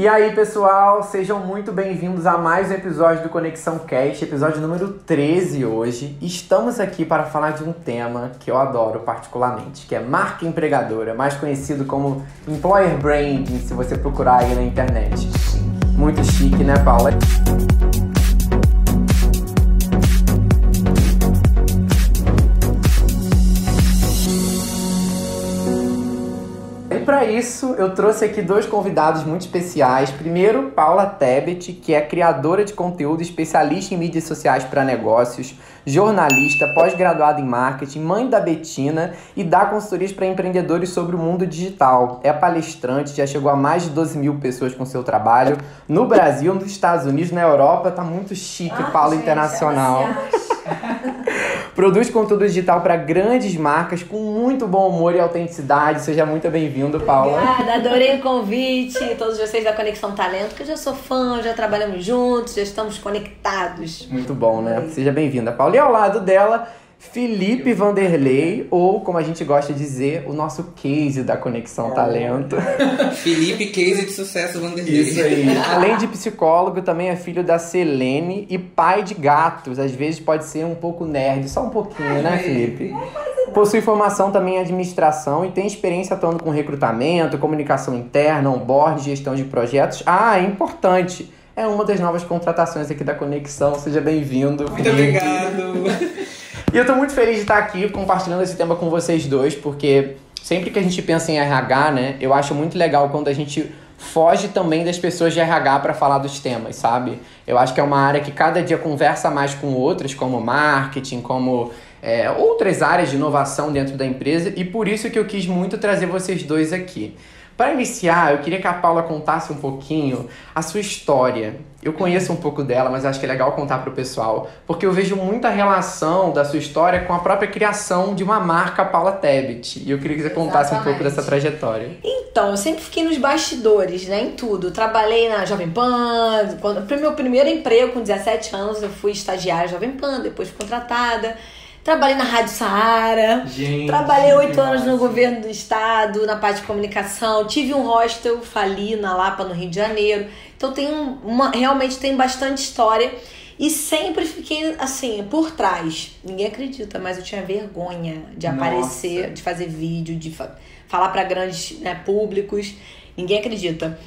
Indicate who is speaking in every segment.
Speaker 1: E aí, pessoal, sejam muito bem-vindos a mais um episódio do Conexão Cast, episódio número 13 hoje. Estamos aqui para falar de um tema que eu adoro particularmente, que é marca empregadora, mais conhecido como employer branding, se você procurar aí na internet. Muito chique, né, Paula? Para isso, eu trouxe aqui dois convidados muito especiais. Primeiro, Paula Tebet, que é criadora de conteúdo, especialista em mídias sociais para negócios, jornalista, pós-graduada em marketing, mãe da Betina e dá consultorias para empreendedores sobre o mundo digital. É palestrante, já chegou a mais de 12 mil pessoas com seu trabalho no Brasil, nos Estados Unidos, na Europa. Tá muito chique, ah, Paula gente, Internacional. Produz conteúdo digital para grandes marcas com muito bom humor e autenticidade. Seja muito bem-vindo, Paula.
Speaker 2: Obrigada, adorei o convite. Todos vocês da Conexão Talento, que eu já sou fã, já trabalhamos juntos, já estamos conectados.
Speaker 1: Muito bom, né? Seja bem-vinda, Paula. E ao lado dela, Felipe Vanderlei, ou como a gente gosta de dizer, o nosso case da Conexão Talento.
Speaker 3: Felipe, case de sucesso Vanderlei.
Speaker 1: Isso aí. Além de psicólogo, também é filho da Selene e pai de gatos. Às vezes pode ser um pouco nerd, só um pouquinho, né, Felipe? Possui formação também em administração e tem experiência atuando com recrutamento, comunicação interna, onboard, gestão de projetos. Ah, é importante é uma das novas contratações aqui da Conexão. Seja bem-vindo.
Speaker 3: Muito obrigado.
Speaker 1: E eu tô muito feliz de estar aqui compartilhando esse tema com vocês dois, porque sempre que a gente pensa em RH, né, eu acho muito legal quando a gente foge também das pessoas de RH para falar dos temas, sabe? Eu acho que é uma área que cada dia conversa mais com outras, como marketing, como é, outras áreas de inovação dentro da empresa, e por isso que eu quis muito trazer vocês dois aqui. Para iniciar, eu queria que a Paula contasse um pouquinho a sua história. Eu conheço um pouco dela, mas acho que é legal contar para o pessoal, porque eu vejo muita relação da sua história com a própria criação de uma marca Paula Tebet. E eu queria que você contasse Exatamente. um pouco dessa trajetória.
Speaker 2: Então, eu sempre fiquei nos bastidores, né, em tudo. Trabalhei na Jovem Pan, quando, meu primeiro emprego com 17 anos, eu fui estagiária Jovem Pan, depois fui contratada. Trabalhei na Rádio Saara. Gente, trabalhei oito anos no governo do estado, na parte de comunicação. Tive um hostel, fali na Lapa, no Rio de Janeiro. Então tem uma, realmente tem bastante história. E sempre fiquei assim, por trás. Ninguém acredita, mas eu tinha vergonha de Nossa. aparecer, de fazer vídeo, de fa falar para grandes né, públicos. Ninguém acredita.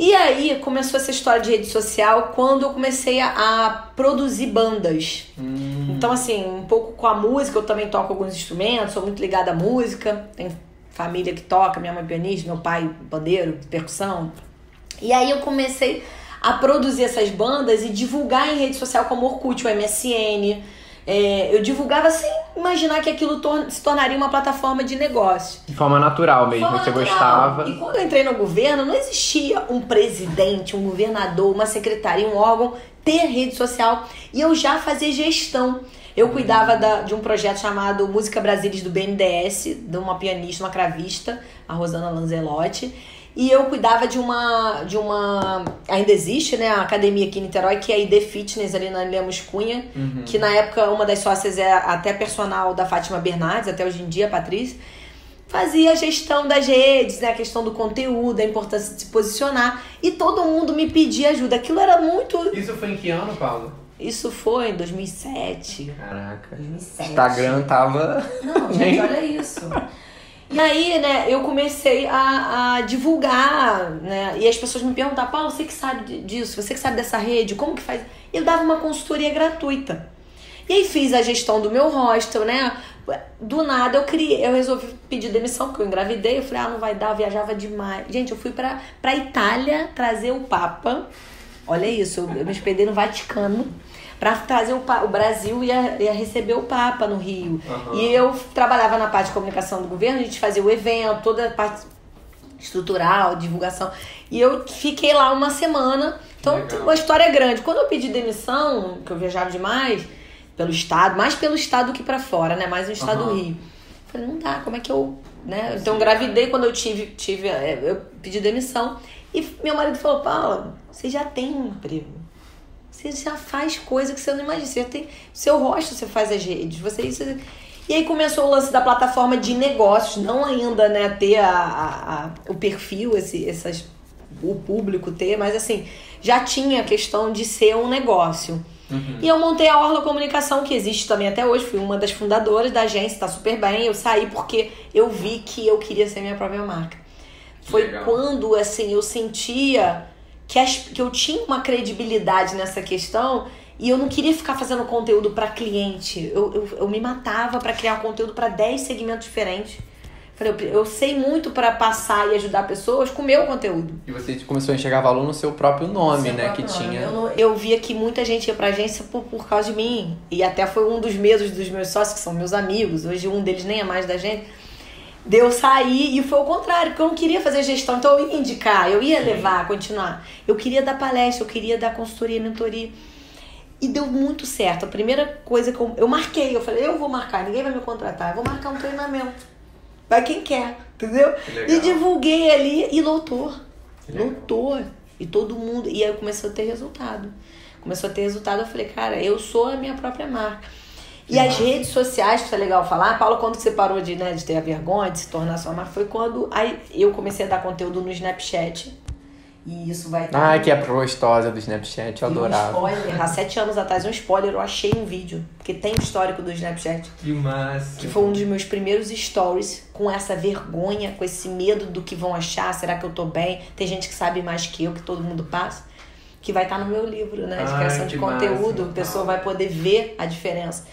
Speaker 2: E aí começou essa história de rede social quando eu comecei a, a produzir bandas. Hum. Então, assim, um pouco com a música, eu também toco alguns instrumentos, sou muito ligada à música. Tenho família que toca, minha mãe é pianista, meu pai bandeiro, percussão. E aí eu comecei a produzir essas bandas e divulgar em rede social como Orkut, o MSN. É, eu divulgava sem imaginar que aquilo tor se tornaria uma plataforma de negócio.
Speaker 1: De forma natural mesmo, forma você natural. gostava.
Speaker 2: E quando eu entrei no governo, não existia um presidente, um governador, uma secretaria, um órgão ter rede social. E eu já fazia gestão. Eu cuidava da, de um projeto chamado Música Brasilis do BNDES, de uma pianista, uma cravista, a Rosana Lanzelotti. E eu cuidava de uma. de uma. Ainda existe, né? A academia aqui em Niterói, que é a ID Fitness ali na Lemos Cunha, uhum. que na época uma das sócias é até personal da Fátima Bernardes, até hoje em dia, a Patrícia. Fazia a gestão das redes, né? A questão do conteúdo, a importância de se posicionar. E todo mundo me pedia ajuda. Aquilo era muito.
Speaker 1: Isso foi em que ano, Paulo?
Speaker 2: Isso foi em 2007.
Speaker 1: Caraca. 2007. Instagram tava.
Speaker 2: Não, gente, olha isso. E aí, né, eu comecei a, a divulgar, né? E as pessoas me perguntavam, Paulo, você que sabe disso, você que sabe dessa rede, como que faz? Eu dava uma consultoria gratuita. E aí fiz a gestão do meu hostel, né? Do nada eu criei, eu resolvi pedir demissão, porque eu engravidei. Eu falei, ah, não vai dar, eu viajava demais. Gente, eu fui pra, pra Itália trazer o Papa. Olha isso, eu me hospedei no Vaticano para trazer o, o Brasil ia, ia receber o Papa no Rio. Uhum. E eu trabalhava na parte de comunicação do governo, a gente fazia o evento, toda a parte estrutural, divulgação. E eu fiquei lá uma semana. Então, Legal. uma história grande. Quando eu pedi demissão, que eu viajava demais pelo estado, mais pelo estado que para fora, né? Mais no estado uhum. do Rio. Falei, não dá, como é que eu, né? Então, gravidei quando eu tive, tive, é, eu pedi demissão. E meu marido falou, Paula, você já tem um emprego. Você já faz coisa que você não imagina. Você tem seu rosto, você faz as redes. Você, isso, e aí começou o lance da plataforma de negócios, não ainda né, ter a, a, a o perfil, esse, essas o público ter, mas assim, já tinha a questão de ser um negócio. E eu montei a Orla Comunicação, que existe também até hoje. Fui uma das fundadoras da agência, tá super bem. Eu saí porque eu vi que eu queria ser minha própria marca. Foi
Speaker 1: legal.
Speaker 2: quando, assim, eu sentia que, as- que eu tinha uma credibilidade nessa questão e eu não queria ficar fazendo conteúdo para cliente. Eu, eu, eu me matava para criar conteúdo para 10 segmentos diferentes. Falei, eu, eu sei muito para passar e ajudar pessoas com o meu conteúdo.
Speaker 1: E você começou a enxergar valor no seu próprio nome,
Speaker 2: Seu
Speaker 1: né?
Speaker 2: próprio
Speaker 1: Que
Speaker 2: nome.
Speaker 1: tinha.
Speaker 2: Eu, não- eu via que muita gente ia pra agência por, por causa de mim. E até foi um dos medos dos meus sócios, que são meus amigos. Hoje um deles nem é mais da gente. De eu sair e foi o contrário, porque eu não queria fazer gestão. Então eu ia indicar, eu ia levar, continuar. Eu queria dar palestra, eu queria dar consultoria, mentoria. E deu muito certo. A primeira coisa que eu, eu marquei, eu falei, eu vou marcar, ninguém vai me contratar, eu vou marcar um treinamento. Vai quem quer, entendeu?
Speaker 1: Que.
Speaker 2: E divulguei ali e lotou. Lotou. E todo mundo. E aí começou a ter resultado. Começou a ter resultado, eu falei, cara, eu sou a minha própria marca. E as redes sociais, que é legal falar, Paulo, quando você parou de, né, de ter a vergonha de se tornar sua marca, foi quando aí eu comecei a dar conteúdo no Snapchat. E isso vai estar.
Speaker 1: Ah, que é a gostosa do Snapchat, eu
Speaker 2: E um
Speaker 1: adorava.
Speaker 2: spoiler, há sete anos atrás, um spoiler, eu achei um vídeo, porque tem o histórico do Snapchat,
Speaker 1: Que massa.
Speaker 2: que foi um dos meus primeiros stories, com essa vergonha, com esse medo do que vão achar, será que eu tô bem? Tem gente que sabe mais que eu, que todo mundo passa, que vai estar no meu livro, né? De
Speaker 1: Ai,
Speaker 2: criação de conteúdo,
Speaker 1: massa.
Speaker 2: a pessoa vai poder ver a diferença.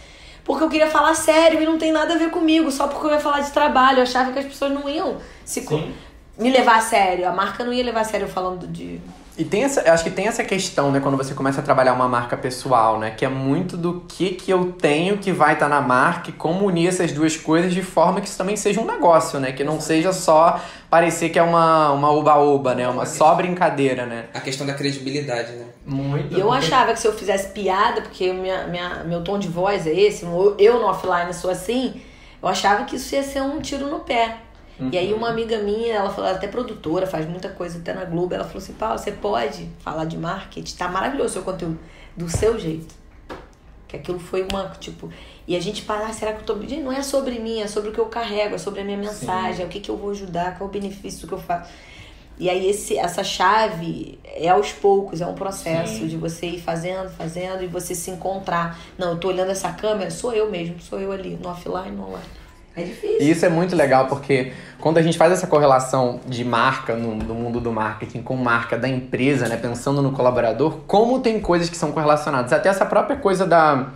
Speaker 2: Porque eu queria falar sério e não tem nada a ver comigo, só porque eu ia falar de trabalho. Eu achava que as pessoas não iam se
Speaker 1: Sim.
Speaker 2: me levar a sério. A marca não ia levar a sério falando de.
Speaker 1: E tem essa, acho que tem essa questão, né, quando você começa a trabalhar uma marca pessoal, né, que é muito do que que eu tenho que vai estar na marca e como unir essas duas coisas de forma que isso também seja um negócio, né, que não seja só parecer que é uma uma oba-oba, né, uma só brincadeira, né.
Speaker 3: A questão da credibilidade, né?
Speaker 1: Muito.
Speaker 2: E eu achava que se eu fizesse piada, porque minha, minha, meu tom de voz é esse, eu no offline sou assim, eu achava que isso ia ser um tiro no pé. E aí uma amiga minha, ela falou, ela é até produtora, faz muita coisa até na Globo, ela falou assim, Paulo, você pode falar de marketing, tá maravilhoso o seu conteúdo, do seu jeito. Que aquilo foi uma, tipo... E a gente para, ah, será que eu tô... Gente, não é sobre mim, é sobre o que eu carrego, é sobre a minha mensagem, é o que, que eu vou ajudar, qual é o benefício que eu faço. E aí esse, essa chave é aos poucos, é um processo
Speaker 1: Sim.
Speaker 2: de você ir fazendo, fazendo e você se encontrar. Não, eu tô olhando essa câmera, sou eu mesmo, sou eu ali, no offline, no online. É difícil.
Speaker 1: E isso é muito legal porque quando a gente faz essa correlação de marca no, no mundo do marketing com marca da empresa, né, pensando no colaborador, como tem coisas que são correlacionadas. Até essa própria coisa da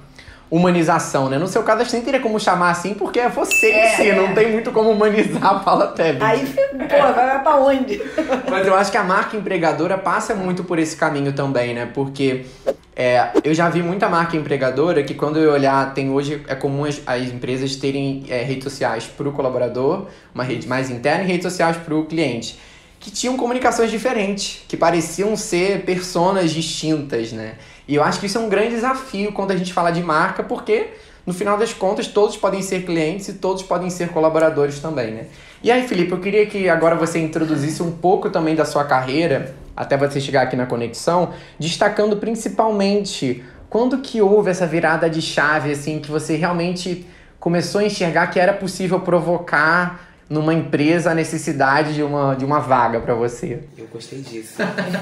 Speaker 1: humanização, né? No seu caso, a gente nem teria como chamar assim, porque é você em
Speaker 2: É,
Speaker 1: si,
Speaker 2: é.
Speaker 1: não tem muito como humanizar a Paula Tebet.
Speaker 2: Aí, pô, vai, pra onde?
Speaker 1: Mas eu acho que a marca empregadora passa muito por esse caminho também, né? Porque é, eu já vi muita marca empregadora que quando eu olhar, tem hoje, é comum as, as empresas terem é, redes sociais para o colaborador, uma rede mais interna, e redes sociais para o cliente. Que tinham comunicações diferentes, que pareciam ser personas distintas, né? E eu acho que isso é um grande desafio quando a gente fala de marca, porque no final das contas todos podem ser clientes e todos podem ser colaboradores também, né? E aí, Felipe, eu queria que agora você introduzisse um pouco também da sua carreira, até você chegar aqui na conexão, destacando principalmente quando que houve essa virada de chave, assim, que você realmente começou a enxergar que era possível provocar numa empresa a necessidade de uma, de uma vaga para você.
Speaker 3: Eu gostei disso.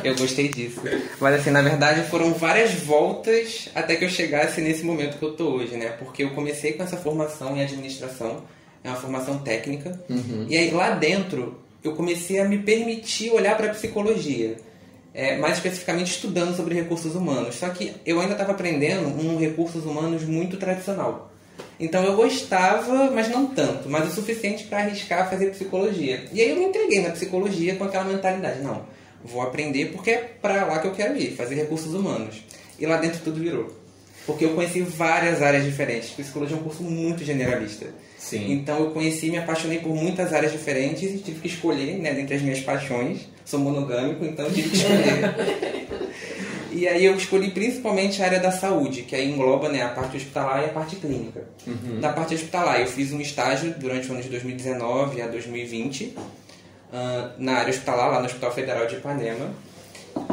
Speaker 3: Eu gostei disso. Mas assim, na verdade foram várias voltas até que eu chegasse nesse momento que eu tô hoje, né? Porque eu comecei com essa formação em administração, é uma formação técnica. E aí lá dentro eu comecei a me permitir olhar para psicologia. É, mais especificamente estudando sobre recursos humanos. Só que eu ainda estava aprendendo um recursos humanos muito tradicional. Então eu gostava, mas não tanto, mas o suficiente para arriscar fazer psicologia. E aí eu me entreguei na psicologia com aquela mentalidade, não, vou aprender porque é para lá que eu quero ir, fazer recursos humanos. E lá dentro tudo virou. Porque eu conheci várias áreas diferentes. Psicologia é um curso muito generalista.
Speaker 1: Sim.
Speaker 3: Então eu conheci e me apaixonei por muitas áreas diferentes e tive que escolher, né, dentre as minhas paixões. Sou monogâmico, então eu tive que escolher. E aí eu escolhi principalmente a área da saúde, que aí engloba né, a parte hospitalar e a parte clínica. Na parte hospitalar, eu fiz um estágio durante o ano de 2019 a 2020, ah, na área hospitalar, lá no Hospital Federal de Ipanema.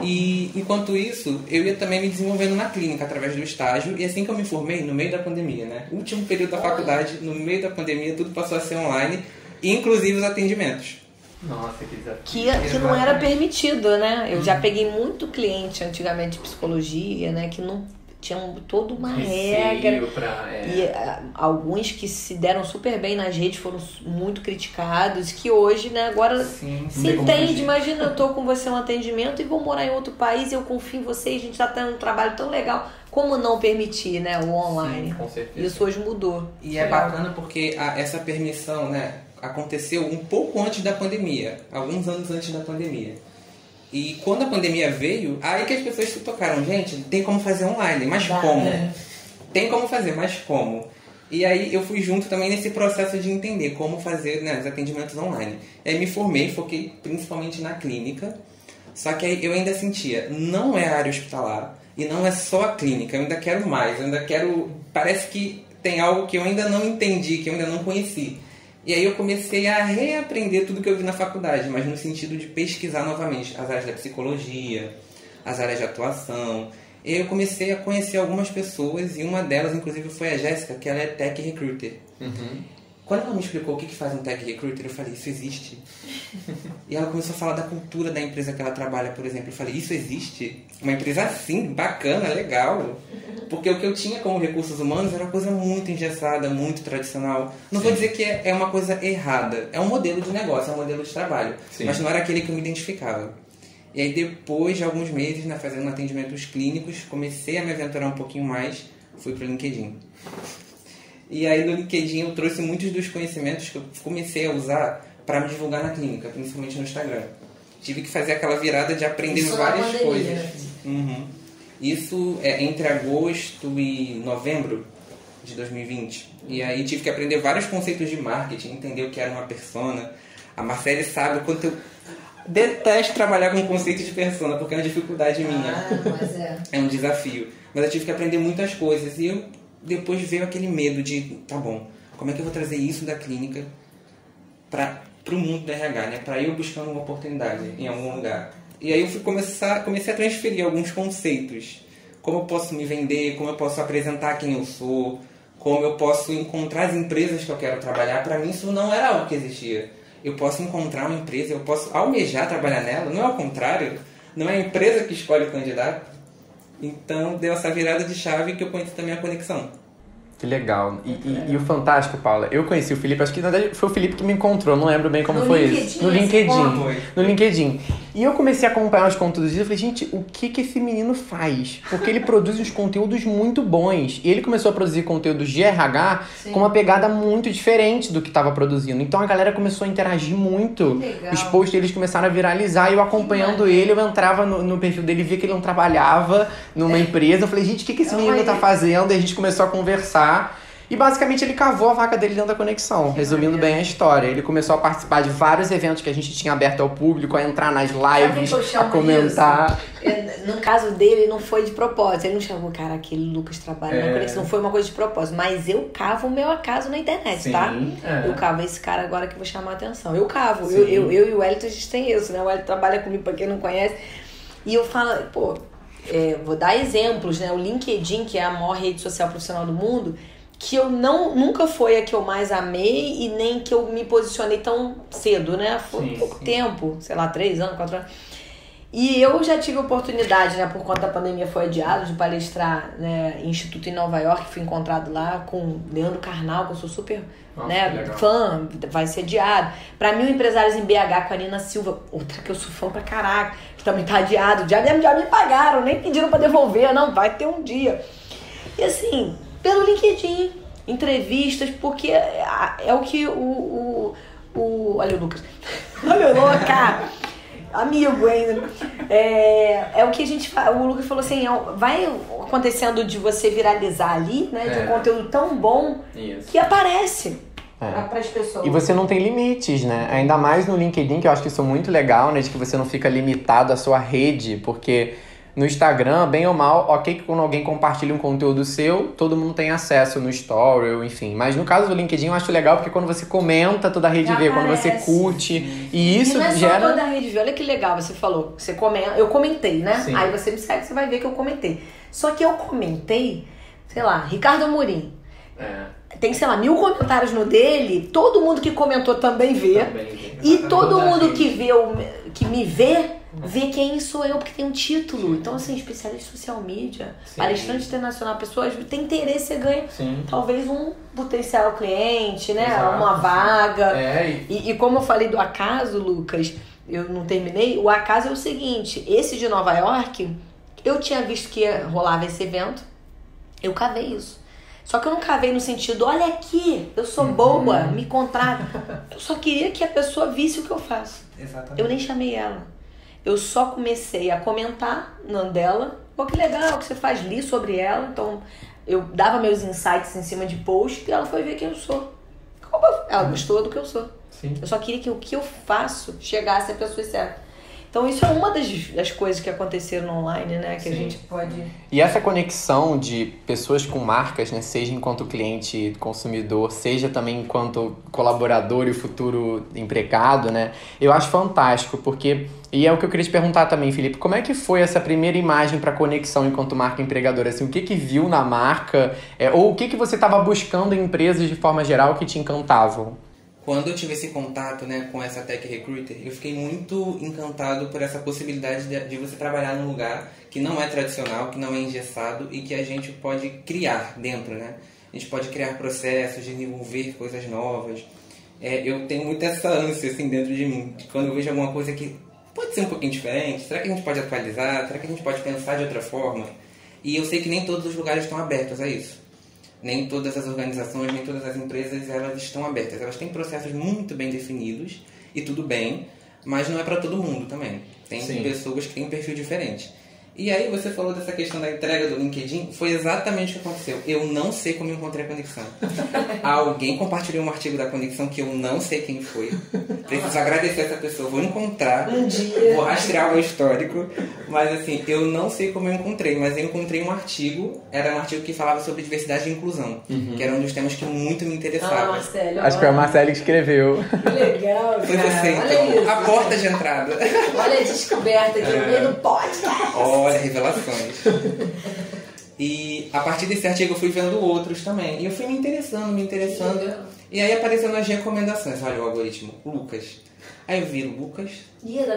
Speaker 3: E enquanto isso, eu ia também me desenvolvendo na clínica através do estágio. E assim que eu me formei, no meio da pandemia, né? Último período da faculdade, no meio da pandemia, tudo passou a ser online, inclusive os atendimentos.
Speaker 1: Nossa, que desafio.
Speaker 2: Que, que não era permitido, né? Eu já peguei muito cliente antigamente de psicologia, né? Que não tinham toda uma regra.
Speaker 1: Pra, é...
Speaker 2: E uh, alguns que se deram super bem nas redes foram muito criticados, que hoje, né, agora
Speaker 3: Sim,
Speaker 2: se entende. Imagina, eu tô com você no atendimento e vou morar em outro país, eu confio em você e a gente tá tendo um trabalho tão legal. Como não permitir, né, o online?
Speaker 1: Sim, com certeza.
Speaker 2: Isso hoje mudou.
Speaker 3: E é bacana porque a- essa permissão, né, aconteceu um pouco antes da pandemia, alguns anos antes da pandemia. E quando a pandemia veio, aí que as pessoas se tocaram, gente, tem como fazer online, mas
Speaker 2: Dá,
Speaker 3: como?
Speaker 2: né?
Speaker 3: Tem como fazer, mas como? E aí eu fui junto também nesse processo de entender como fazer né, os atendimentos online. Aí me formei, foquei principalmente na clínica, só que aí eu ainda sentia, não é a área hospitalar e não é só a clínica, eu ainda quero mais, eu ainda quero. Parece que tem algo que eu ainda não entendi, que eu ainda não conheci. E aí eu comecei a reaprender tudo que eu vi na faculdade, mas no sentido de pesquisar novamente as áreas da psicologia, as áreas de atuação. E aí eu comecei a conhecer algumas pessoas e uma delas, inclusive, foi a Jéssica, que ela é tech recruiter. Quando ela me explicou o que que faz um tech recruiter, eu falei, isso existe? e ela começou a falar da cultura da empresa que ela trabalha, por exemplo. Eu falei, isso existe? Uma empresa assim, bacana, legal. Porque o que eu tinha como recursos humanos era uma coisa muito engessada, muito tradicional. Não vou dizer que é é uma coisa errada. É um modelo de negócio, é um modelo de trabalho.
Speaker 1: Sim.
Speaker 3: Mas não era aquele que eu me identificava. E aí depois de alguns meses, né, fazendo atendimentos clínicos, comecei a me aventurar um pouquinho mais, fui pro LinkedIn. E aí no LinkedIn eu trouxe muitos dos conhecimentos que eu comecei a usar para me divulgar na clínica, principalmente no Instagram. Tive que fazer aquela virada de aprender
Speaker 2: Isso na
Speaker 3: várias coisas.
Speaker 2: né?
Speaker 3: Uhum. Isso é entre agosto e novembro de 2020. E aí tive que aprender vários conceitos de marketing, entender o que era uma persona. A Marcele sabe o quanto eu detesto trabalhar com conceito de persona, porque é uma dificuldade minha.
Speaker 2: Ah, mas é.
Speaker 3: É um desafio. Mas eu tive que aprender muitas coisas. E eu depois veio aquele medo de, tá bom, como é que eu vou trazer isso da clínica para o mundo do RH, né? Para eu buscando uma oportunidade em algum lugar. E aí eu fui começar, comecei a transferir alguns conceitos. Como eu posso me vender, como eu posso apresentar quem eu sou, como eu posso encontrar as empresas que eu quero trabalhar. Para mim isso não era algo que existia. Eu posso encontrar uma empresa, eu posso almejar trabalhar nela, não é ao contrário. Não é a empresa que escolhe o candidato. Então deu essa virada de chave que eu conheci também a conexão.
Speaker 1: Que legal. E, e- e o fantástico, Paula, eu conheci o Felipe, acho que na verdade foi o Felipe que me encontrou, não lembro bem como
Speaker 2: No
Speaker 1: foi
Speaker 2: LinkedIn,
Speaker 1: isso. No LinkedIn. No LinkedIn. E eu comecei a acompanhar os conteúdos dele e falei, gente, o que que esse menino faz? Porque ele produz uns conteúdos muito bons. E ele começou a produzir conteúdos de RH
Speaker 2: Sim.
Speaker 1: com uma pegada muito diferente do que estava produzindo. Então a galera começou a interagir muito.
Speaker 2: Legal.
Speaker 1: Os posts deles começaram a viralizar e eu acompanhando ele, eu entrava no, no perfil dele, via que ele não trabalhava numa empresa. Eu falei, gente, o que, que esse
Speaker 2: É
Speaker 1: menino tá
Speaker 2: ideia.
Speaker 1: fazendo? E a gente começou a conversar. E basicamente ele cavou a vaca dele dentro da conexão, resumindo bem a história. Ele começou a participar de vários eventos que a gente tinha aberto ao público, a entrar nas lives,
Speaker 2: que
Speaker 1: a comentar.
Speaker 2: É, No caso dele, não foi de propósito. Ele não chamou, cara, aquele Lucas trabalha na
Speaker 1: É.
Speaker 2: conexão. Não foi uma coisa de propósito. Mas eu cavo o meu acaso na internet, tá?
Speaker 1: é.
Speaker 2: Eu cavo esse cara agora que eu vou chamar a atenção. Eu cavo.
Speaker 1: Sim.
Speaker 2: Eu, eu, eu e o Wellington, a gente tem isso, né? O Wellington trabalha comigo, pra quem não conhece. E eu falo, pô, é, vou dar exemplos, né? O LinkedIn, que é a maior rede social profissional do mundo, que eu não nunca foi a que eu mais amei e nem que eu me posicionei tão cedo, né? Foi
Speaker 1: Sim,
Speaker 2: pouco
Speaker 1: sim.
Speaker 2: tempo, sei lá, três anos, quatro anos. E eu já tive oportunidade, né, por conta da pandemia foi adiado, de palestrar né, em Instituto em Nova York, fui encontrado lá com Leandro Carnal, que eu sou super
Speaker 1: Nossa,
Speaker 2: né, fã, vai ser adiado. Pra mil empresários em BH com a Nina Silva, outra que eu sou fã pra caraca, também tá adiado. Já, já me pagaram, nem pediram pra devolver, não, vai ter um dia. E assim, pelo LinkedIn, entrevistas, porque é, é o que o, o, o. Olha o Lucas. Olha o louca! Amigo ainda. É, é o que a gente fala. O Lucas falou assim: é, vai acontecendo de você viralizar ali, né? De um
Speaker 1: É.
Speaker 2: conteúdo tão bom
Speaker 1: Isso.
Speaker 2: que aparece
Speaker 1: É.
Speaker 2: para as pessoas.
Speaker 1: E você não tem limites, né? Ainda mais no LinkedIn, que eu acho que isso é muito legal, né? De que você não fica limitado à sua rede, porque no Instagram, bem ou mal, ok que quando alguém compartilha um conteúdo seu, todo mundo tem acesso no story, enfim. Mas no caso do LinkedIn eu acho legal porque quando você comenta, toda a rede
Speaker 2: Já
Speaker 1: vê, quando você curte, e isso
Speaker 2: e não é só
Speaker 1: gera...
Speaker 2: toda a rede viu? Olha que legal, você falou. Você comenta, eu comentei, né?
Speaker 1: Sim.
Speaker 2: Aí você me segue, você vai ver que eu comentei. Só que eu comentei, sei lá, Ricardo Amorim.
Speaker 1: É.
Speaker 2: tem, sei lá, mil comentários no dele, todo mundo que comentou também vê.
Speaker 1: Também.
Speaker 2: E todo mundo que vê o, que me vê, vê quem sou eu, porque tem um título. Então, assim, especialista em social media,
Speaker 1: Sim.
Speaker 2: palestrante internacional, pessoas tem interesse, você ganha
Speaker 1: Sim.
Speaker 2: talvez um potencial cliente, né?
Speaker 1: Exato.
Speaker 2: Uma vaga.
Speaker 1: É, e-
Speaker 2: E, como eu falei do acaso, Lucas, eu não terminei. O acaso é o seguinte: esse de Nova York, eu tinha visto que rolava esse evento, eu cavei isso. Só que eu não cavei no sentido, olha aqui, eu sou boa, me contrata. Eu só queria que a pessoa visse o que eu faço.
Speaker 3: Exatamente.
Speaker 2: Eu nem chamei ela. Eu só comecei a comentar no dela. Pô, que legal que você faz, li sobre ela. Então, eu dava meus insights em cima de post e ela foi ver quem eu sou. Ela gostou do que eu sou.
Speaker 1: Sim.
Speaker 2: Eu só queria que o que eu faço chegasse à pessoa certa. Então, isso é uma das, das coisas que aconteceram no online, né? Que a
Speaker 1: Sim.
Speaker 2: gente pode.
Speaker 1: E essa conexão de pessoas com marcas, né, seja enquanto cliente consumidor, seja também enquanto colaborador e futuro empregado, né, eu acho fantástico, porque, e é o que eu queria te perguntar também, Felipe, como é que foi essa primeira imagem para conexão enquanto marca empregadora? Assim, o que que viu na marca, é, ou o que que você estava buscando em empresas de forma geral que te encantavam?
Speaker 3: Quando eu tive esse contato né, com essa Tech Recruiter, eu fiquei muito encantado por essa possibilidade de, de você trabalhar num lugar que não é tradicional, que não é engessado e que a gente pode criar dentro, né? A gente pode criar processos, desenvolver coisas novas. É, eu tenho muito essa ânsia assim dentro de mim, de quando eu vejo alguma coisa que pode ser um pouquinho diferente, será que a gente pode atualizar? Será que a gente pode pensar de outra forma? E eu sei que nem todos os lugares estão abertos a isso nem todas as organizações, nem todas as empresas elas estão abertas. Elas têm processos muito bem definidos e tudo bem, mas não é para todo mundo também. Tem
Speaker 1: Sim.
Speaker 3: pessoas que têm um perfil diferente. E aí você falou dessa questão da entrega do LinkedIn, foi exatamente o que aconteceu. Eu não sei como eu encontrei a conexão. Alguém compartilhou um artigo da conexão que eu não sei quem foi. Preciso agradecer essa pessoa, vou encontrar,
Speaker 2: Um dia.
Speaker 3: vou rastrear o meu histórico, mas assim, eu não sei como eu encontrei, mas eu encontrei um artigo, era um artigo que falava sobre diversidade e inclusão, que era um dos temas que muito me
Speaker 2: Ah,
Speaker 3: interessava.
Speaker 2: Marcelo.
Speaker 1: Acho que foi a Marcela que escreveu.
Speaker 2: Que legal,
Speaker 3: Foi
Speaker 2: cara.
Speaker 3: você,
Speaker 2: Olha
Speaker 3: então,
Speaker 2: isso.
Speaker 3: a porta de entrada.
Speaker 2: Olha a descoberta aqui no meio do podcast.
Speaker 3: Olha, revelações. E a partir desse artigo eu fui vendo outros também. E eu fui me interessando, me interessando. E aí apareceu nas recomendações, olha o algoritmo, Lucas. Aí eu vi Lucas,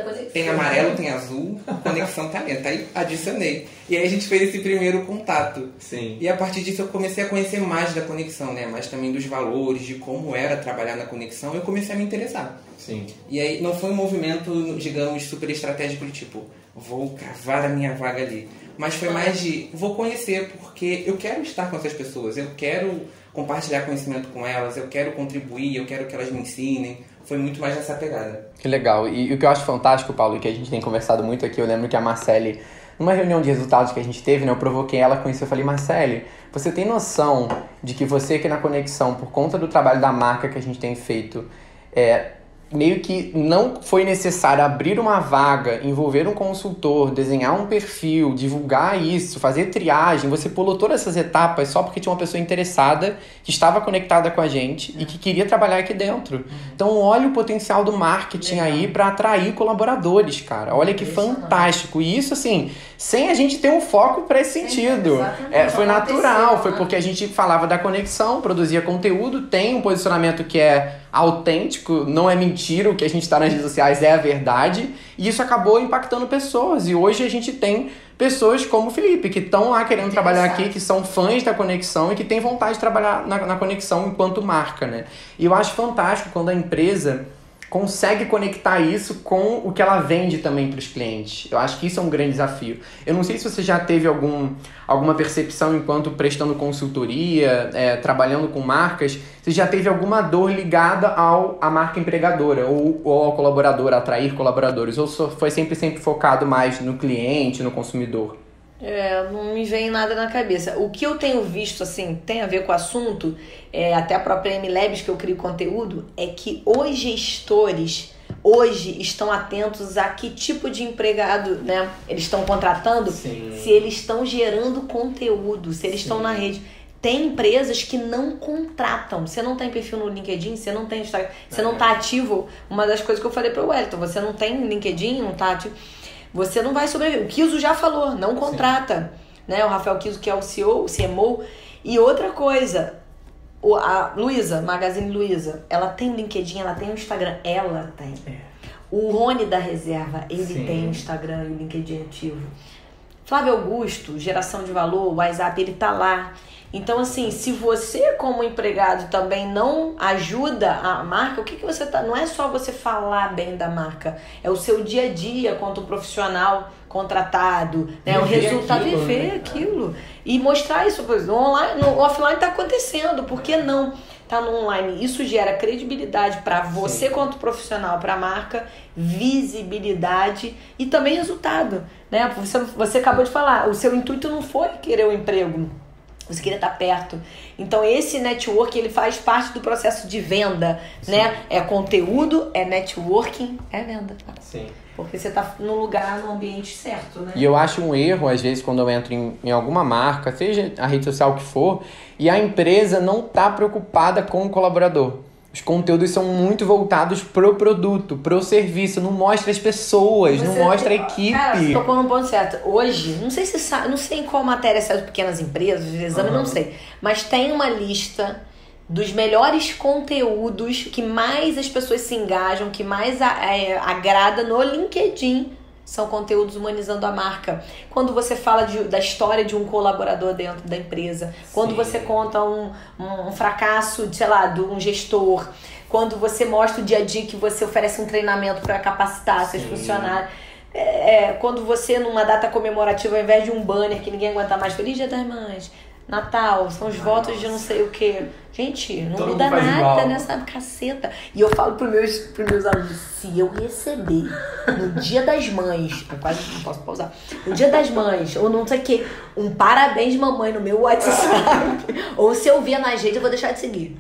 Speaker 2: conexão.
Speaker 3: tem amarelo, tem azul, conexão talento. Aí adicionei. E aí a gente fez esse primeiro contato.
Speaker 1: Sim.
Speaker 3: E a partir disso eu comecei a conhecer mais da conexão, né? Mais também dos valores, de como era trabalhar na conexão. Eu comecei a me interessar.
Speaker 1: Sim.
Speaker 3: E aí não foi um movimento, digamos, super estratégico de tipo, vou cavar a minha vaga ali. Mas foi mais de, vou conhecer porque eu quero estar com essas pessoas, eu quero compartilhar conhecimento com elas, eu quero contribuir, eu quero que elas me ensinem. Foi muito mais nessa pegada.
Speaker 1: Que legal. E, e o que eu acho fantástico, Paulo, e que a gente tem conversado muito aqui, eu lembro que a Marcele, numa reunião de resultados que a gente teve, né, eu provoquei ela com isso. Eu falei, Marcele, você tem noção de que você aqui na Conexão, por conta do trabalho da marca que a gente tem feito, é, meio que não foi necessário abrir uma vaga, envolver um consultor, desenhar um perfil, divulgar isso, fazer triagem. Você pulou todas essas etapas só porque tinha uma pessoa interessada que estava conectada com a gente e que queria trabalhar aqui dentro. Então, olha o potencial do marketing aí para atrair colaboradores, cara. Olha que fantástico. E isso, assim, sem a gente ter um foco para esse sentido. É, foi natural, foi
Speaker 2: né?
Speaker 1: porque a gente falava da conexão, produzia conteúdo, tem um posicionamento que é autêntico, não é mentira, o que a gente está nas redes sociais é a verdade, e isso acabou impactando pessoas. E hoje a gente tem pessoas como o Felipe, que estão lá querendo trabalhar aqui, que são fãs da conexão e que têm vontade de trabalhar na, na conexão enquanto marca, né? E eu acho fantástico quando a empresa consegue conectar isso com o que ela vende também para os clientes. Eu acho que isso é um grande desafio. Eu não sei se você já teve algum, alguma percepção enquanto prestando consultoria, é, trabalhando com marcas, você já teve alguma dor ligada ao à marca empregadora ou, ou ao colaborador, atrair colaboradores, ou foi sempre sempre focado mais no cliente, no consumidor?
Speaker 2: É, não me vem nada na cabeça. O que eu tenho visto, assim, tem a ver com o assunto, é, até a própria M-Labs que eu crio conteúdo, é que os gestores hoje estão atentos a que tipo de empregado né, eles estão contratando,
Speaker 1: Sim.
Speaker 2: se eles estão gerando conteúdo, se eles estão na rede. Tem empresas que não contratam. Você não tem perfil no LinkedIn, você não tem Instagram, você não tá ativo. Uma das coisas que eu falei pro Wellington, você não tem LinkedIn, não tá ativo. Você não vai sobreviver. O Kiso já falou, não contrata. Né? O Rafael Kiso, que é o CEO, o CMO. E outra coisa, a Luísa, Magazine Luiza, ela tem LinkedIn, ela tem o Instagram. Ela tem. O Rony da Reserva, ele
Speaker 1: Sim.
Speaker 2: tem o Instagram e o LinkedIn ativo. Flávio Augusto, geração de valor, o WhatsApp, ele tá lá. Então, assim, se você, como empregado, também não ajuda a marca, o que, que você tá. Não é só você falar bem da marca, é o seu dia a dia quanto profissional contratado, né? O
Speaker 1: Viver
Speaker 2: resultado,
Speaker 1: aquilo,
Speaker 2: viver
Speaker 1: né?
Speaker 2: aquilo. E mostrar isso, pois, no online, no offline tá acontecendo, por que não? Tá no online. Isso gera credibilidade para você quanto profissional, para a marca, visibilidade e também resultado, né? Você, você acabou de falar, o seu intuito não foi querer o emprego. Você queria estar perto. Então esse network ele faz parte do processo de venda, né? É conteúdo, é networking, é venda.
Speaker 1: Sim.
Speaker 2: Porque você tá no lugar, no ambiente certo, né?
Speaker 1: E eu acho um erro, às vezes, quando eu entro em, em alguma marca, seja a rede social que for, e a empresa não tá preocupada com o colaborador. Os conteúdos são muito voltados pro produto, pro serviço, não mostra as pessoas, não
Speaker 2: Você
Speaker 1: mostra a
Speaker 2: tem-
Speaker 1: equipe.
Speaker 2: Cara, tocou no ponto certo. Hoje, não sei se sabe, não sei em qual matéria saiu de pequenas empresas, de exame, não sei. Mas tem uma lista dos melhores conteúdos que mais as pessoas se engajam, que mais a- é, agrada no LinkedIn. São conteúdos humanizando a marca. Quando você fala de- da história de um colaborador dentro da empresa, quando
Speaker 1: Sim.
Speaker 2: você conta um, um, fracasso, de, sei lá, de um gestor, quando você mostra o dia a dia que você oferece um treinamento para capacitar seus
Speaker 1: Sim.
Speaker 2: funcionários. É, é, quando você, numa data comemorativa, ao invés de um banner que ninguém aguenta mais, Feliz Dia das Mães, Natal, são os votos de não sei o que. Gente, não
Speaker 1: Todo
Speaker 2: muda nada
Speaker 1: igual.
Speaker 2: nessa caceta. E eu falo pros meus, pros meus alunos, se eu receber no dia das mães, eu quase não posso pausar, no dia das mães, ou não sei o que, um parabéns mamãe no meu WhatsApp, ou se eu ver nas redes, eu vou deixar de seguir.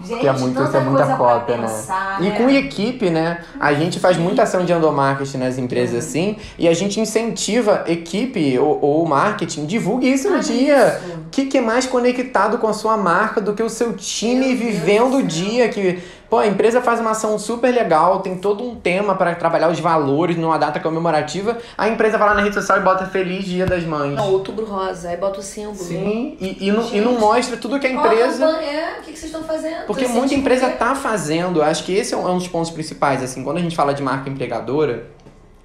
Speaker 2: Gente,
Speaker 1: Que é muito, isso
Speaker 2: tanta
Speaker 1: é muita cópia, né?
Speaker 2: pensar,
Speaker 1: E
Speaker 2: né?
Speaker 1: com equipe, né? A gente faz muita ação de endomarketing nas empresas assim, e a gente incentiva equipe ou, ou marketing, divulgue isso no
Speaker 2: Ah,
Speaker 1: dia. O que, que é mais conectado com a sua marca do que o seu time
Speaker 2: Meu Deus
Speaker 1: vivendo o
Speaker 2: do céu.
Speaker 1: dia? Que, pô, a empresa faz uma ação super legal, tem todo um tema para trabalhar os valores numa data comemorativa. A empresa vai lá na rede social e bota Feliz Dia das Mães.
Speaker 2: Não, outubro rosa, aí bota o símbolo.
Speaker 1: Sim, e, e, não, e não mostra tudo que a empresa.
Speaker 2: campanha, É, o que que vocês estão fazendo?
Speaker 1: Porque muita empresa
Speaker 2: que-
Speaker 1: tá fazendo, acho que esse é um é um dos pontos principais, assim, quando a gente fala de marca empregadora,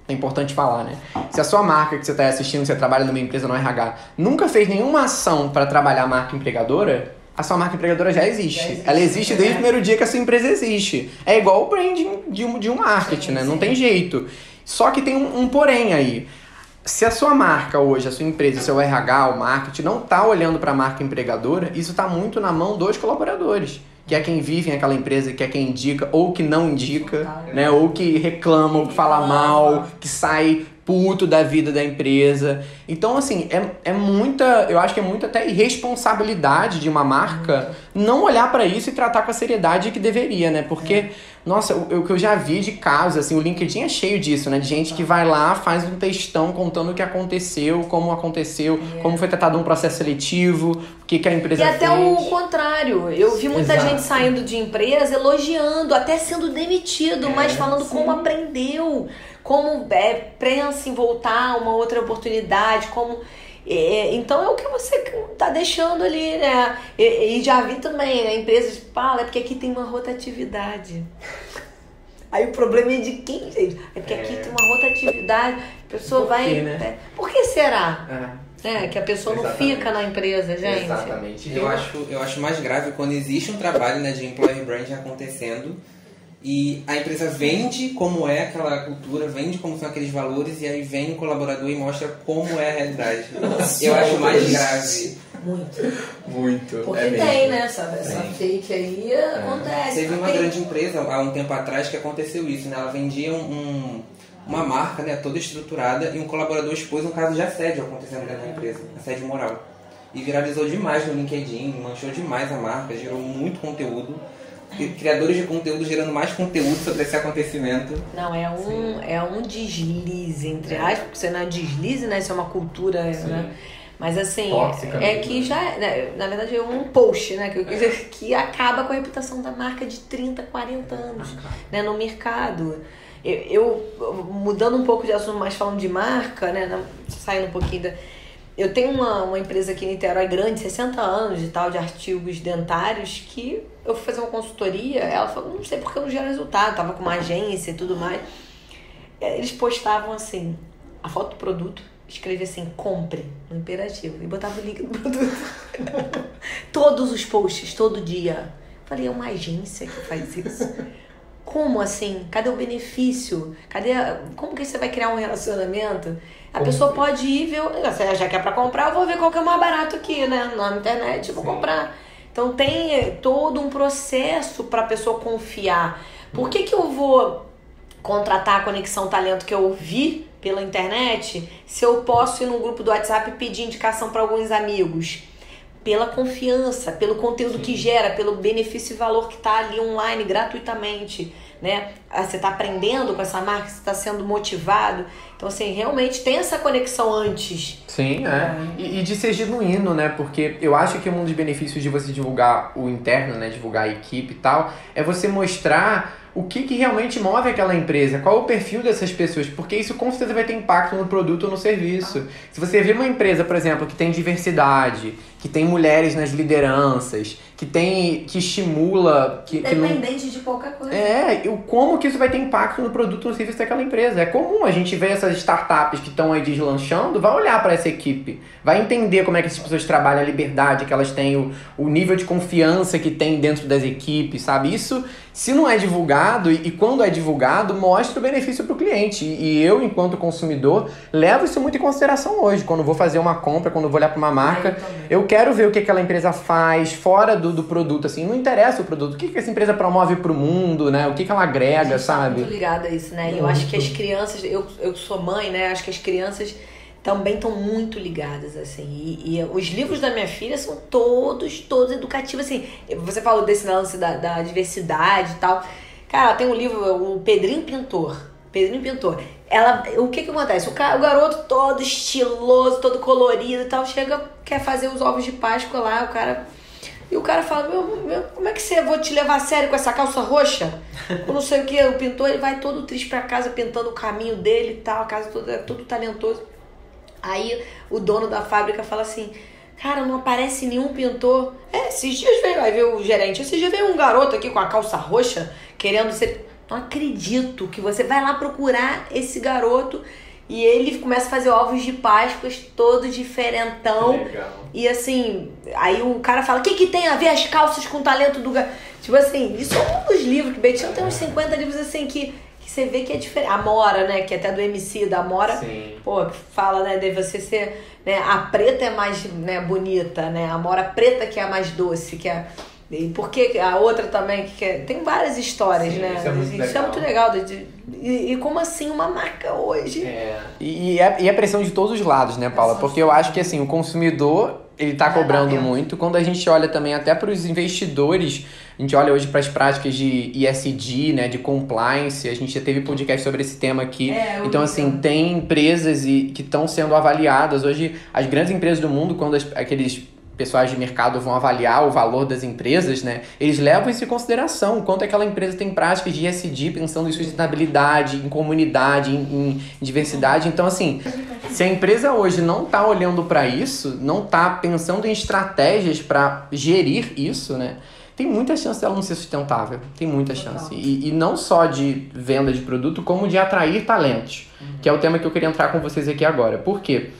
Speaker 1: é importante falar, né? Se a sua marca que você está assistindo, você trabalha numa empresa no RH, nunca fez nenhuma ação para trabalhar a marca empregadora, a sua marca empregadora já existe.
Speaker 2: Já existe,
Speaker 1: Ela existe desde
Speaker 2: é.
Speaker 1: o primeiro dia que a sua empresa existe. É igual o branding de um, de um marketing,
Speaker 2: Sim,
Speaker 1: né? Não
Speaker 2: sim.
Speaker 1: tem jeito. Só que tem um, um porém aí. Se a sua marca hoje, a sua empresa, o seu RH, o marketing, não tá olhando para a marca empregadora, isso tá muito na mão dos colaboradores. Que é quem vive naquela empresa, que é quem indica, ou que não indica,
Speaker 2: Total.
Speaker 1: né? Ou que reclama, ou que fala mal, que sai puto da vida da empresa. Então, assim, é, é muita. Eu acho que é muita até irresponsabilidade de uma marca não olhar para isso e tratar com a seriedade que deveria, né? Porque, nossa, o, o que eu já vi de casos, assim, o LinkedIn é cheio disso, né? De gente que vai lá, faz um textão contando o que aconteceu, como aconteceu, como foi tratado um processo seletivo, o que, que a empresa
Speaker 2: E até
Speaker 1: fez.
Speaker 2: o contrário. Eu vi muita
Speaker 1: Exato.
Speaker 2: gente saindo de empresa elogiando, até sendo demitido,
Speaker 1: É,
Speaker 2: mas falando como aprendeu, como é, pensa em voltar a uma outra oportunidade, como. É, então é o que você tá deixando ali, né? E, e já vi também, né? Empresas falam, é porque aqui tem uma rotatividade. Aí o problema é de quem, gente? É porque aqui
Speaker 1: É.
Speaker 2: tem uma rotatividade, a pessoa
Speaker 1: Por
Speaker 2: vai.
Speaker 1: quê, né?
Speaker 2: é, Por que será?
Speaker 1: É,
Speaker 2: né? Que a pessoa não
Speaker 1: Exatamente.
Speaker 2: fica na empresa, gente.
Speaker 1: Exatamente.
Speaker 3: Eu acho, eu acho mais grave quando existe um trabalho né, de employer branding acontecendo e a empresa vende como é aquela cultura, vende como são aqueles valores e aí vem o colaborador e mostra como é a realidade. eu acho mais grave.
Speaker 2: Muito.
Speaker 1: Muito.
Speaker 2: Porque
Speaker 1: é
Speaker 2: tem, né? Essa, essa
Speaker 3: Tem.
Speaker 2: fake aí acontece.
Speaker 3: Teve uma
Speaker 2: Tem-
Speaker 3: grande empresa há um tempo atrás que aconteceu isso, né? Ela vendia um, um- uma marca né, toda estruturada e um colaborador expôs um caso de assédio acontecendo dentro da empresa, assédio moral. E viralizou demais no LinkedIn, manchou demais a marca, gerou muito conteúdo. Criadores de conteúdo gerando mais conteúdo sobre esse acontecimento.
Speaker 2: Não, é um, é um deslize, entre aspas, porque você não é deslize, né? Isso é uma cultura, né? Mas assim,
Speaker 1: Tóxica
Speaker 2: é
Speaker 1: mesmo,
Speaker 2: que
Speaker 1: né?
Speaker 2: já, né, na verdade, é um post, né? Que, que acaba com a reputação da marca de 30, 40 anos né, no mercado. Eu, eu, mudando um pouco de assunto, mas falando de marca, né? Saindo um pouquinho da. Eu tenho uma, uma empresa aqui em Niterói grande, 60 anos e tal, de artigos dentários, que eu fui fazer uma consultoria, ela falou, não sei porque eu não gero resultado, tava com uma agência e tudo mais. Eles postavam assim, a foto do produto, escrevia assim, compre, no imperativo, e botava o link do produto. Todos os posts, todo dia. Falei, é uma agência que faz isso. Como assim? Cadê o benefício? Cadê a... Como que você vai criar um relacionamento? A Como pessoa pode ir ver, já quer para comprar, eu vou ver qual que é o mais barato aqui, né? Na internet, vou Sim. comprar. Então tem todo um processo para a pessoa confiar. Por que, que eu vou contratar a Conexão Talento que eu vi pela internet se eu posso ir no grupo do WhatsApp e pedir indicação para alguns amigos? Pela confiança, pelo conteúdo Sim. que gera, pelo benefício e valor que está ali online gratuitamente né? Ah, você está aprendendo com essa marca, você está sendo motivado. Então, assim, realmente tem essa conexão antes.
Speaker 1: Sim, é. E, e, de ser genuíno, né? Porque eu acho que um dos benefícios de você divulgar o interno, né? Divulgar a equipe e tal, é você mostrar o que, que realmente move aquela empresa, qual o perfil dessas pessoas, porque isso com certeza vai ter impacto no produto ou no serviço. Se você vê uma empresa, por exemplo, que tem diversidade, que tem mulheres nas lideranças, que tem que estimula que
Speaker 2: dependente não... de pouca coisa.
Speaker 1: É o como que isso vai ter impacto no produto no serviço daquela empresa. É comum a gente ver essas startups que estão aí deslanchando vai olhar para essa equipe. Vai entender como é que essas pessoas trabalham a liberdade que elas têm o, o nível de confiança que tem dentro das equipes sabe? Isso se não é divulgado e, e quando é divulgado mostra o benefício para o cliente. E, e eu enquanto consumidor levo isso muito em consideração hoje. Quando vou fazer uma compra quando vou olhar para uma marca eu, eu quero ver o que aquela empresa faz fora do do, produto, assim, não interessa o produto. O que, que essa empresa promove pro mundo, né? O que, que ela agrega, sabe?
Speaker 2: Tá muito ligada a isso, né? E eu acho que as crianças, eu, eu sou mãe, né? Acho que as crianças também estão muito ligadas, assim. E, e, os livros da minha filha são todos, todos educativos, assim. Você falou desse lance da, da diversidade e tal. Cara, tem um livro, o Pedrinho Pintor. Pedrinho Pintor. Ela, o que que acontece? O, cara, o garoto todo estiloso, todo colorido e tal, chega, quer fazer os ovos de Páscoa lá, o cara e o cara fala, meu, meu, como é que você vou te levar a sério com essa calça roxa? Eu não sei o que, o pintor ele vai todo triste pra casa pintando o caminho dele e tal, a casa toda, é tudo talentoso. Aí o dono da fábrica fala assim, cara, não aparece nenhum pintor. É, esses dias veio, vai ver o gerente, esses dias veio um garoto aqui com a calça roxa, querendo ser. Não acredito que você vai lá procurar esse garoto e ele começa a fazer ovos de Páscoa todo diferentão. Legal. E assim, aí o cara fala: o que, que tem a ver as calças com o talento do. Tipo assim, isso é um dos livros que Betinho tem uns 50 livros assim que, que você vê que é diferente. A Mora, né? Que é até do MC da Mora. Sim. Pô, fala, né, de você ser. Né, a preta é mais né, bonita, né? A Mora preta que é a mais doce, que é e por que a outra também, que quer... tem várias histórias, Sim, né? Isso é muito isso legal. É muito legal de, e, e, como assim uma marca hoje?
Speaker 1: É. E, e, é, e é pressão de todos os lados, né, Paula? Porque eu acho que assim, o consumidor ele está cobrando muito. Quando a gente olha também até para os investidores, a gente olha hoje para as práticas de ESG, né, de compliance, a gente já teve podcast sobre esse tema aqui. É, então, assim, tem empresas e, que estão sendo avaliadas. Hoje, as grandes empresas do mundo, quando as, aqueles pessoais de mercado vão avaliar o valor das empresas, né, eles levam isso em consideração, quanto aquela empresa tem práticas de ESG, pensando em sustentabilidade, em comunidade, em, em diversidade. Então, assim, se a empresa hoje não está olhando para isso, não está pensando em estratégias para gerir isso, né, tem muita chance dela não ser sustentável. Tem muita chance. E, e não só de venda de produto, como de atrair talentos, uhum. que é o tema que eu queria entrar com vocês aqui agora. Por quê?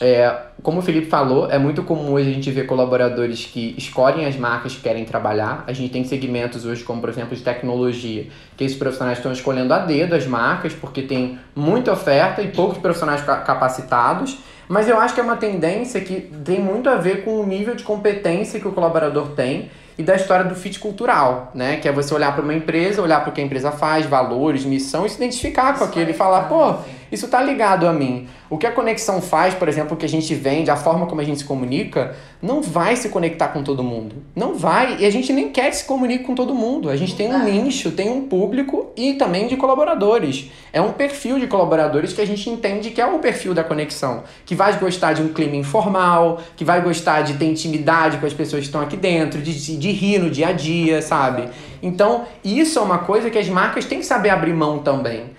Speaker 1: É, como o Felipe falou, é muito comum hoje a gente ver colaboradores que escolhem as marcas que querem trabalhar. A gente tem segmentos hoje, como por exemplo de tecnologia, que esses profissionais estão escolhendo a dedo as marcas, porque tem muita oferta e poucos profissionais capacitados. Mas eu acho que é uma tendência que tem muito a ver com o nível de competência que o colaborador tem e da história do fit cultural, né? Que é você olhar para uma empresa, olhar para o que a empresa faz, valores, missão e se identificar com aquilo e falar, pô, isso está ligado a mim. O que a conexão faz, por exemplo, o que a gente vende, a forma como a gente se comunica, não vai se conectar com todo mundo. Não vai. E a gente nem quer que se comunique com todo mundo. A gente tem um nicho, tem um público e também de colaboradores. É um perfil de colaboradores que a gente entende que é o perfil da conexão. Que vai gostar de um clima informal, que vai gostar de ter intimidade com as pessoas que estão aqui dentro, de, de rir no dia a dia, sabe? Então, isso é uma coisa que as marcas têm que saber abrir mão também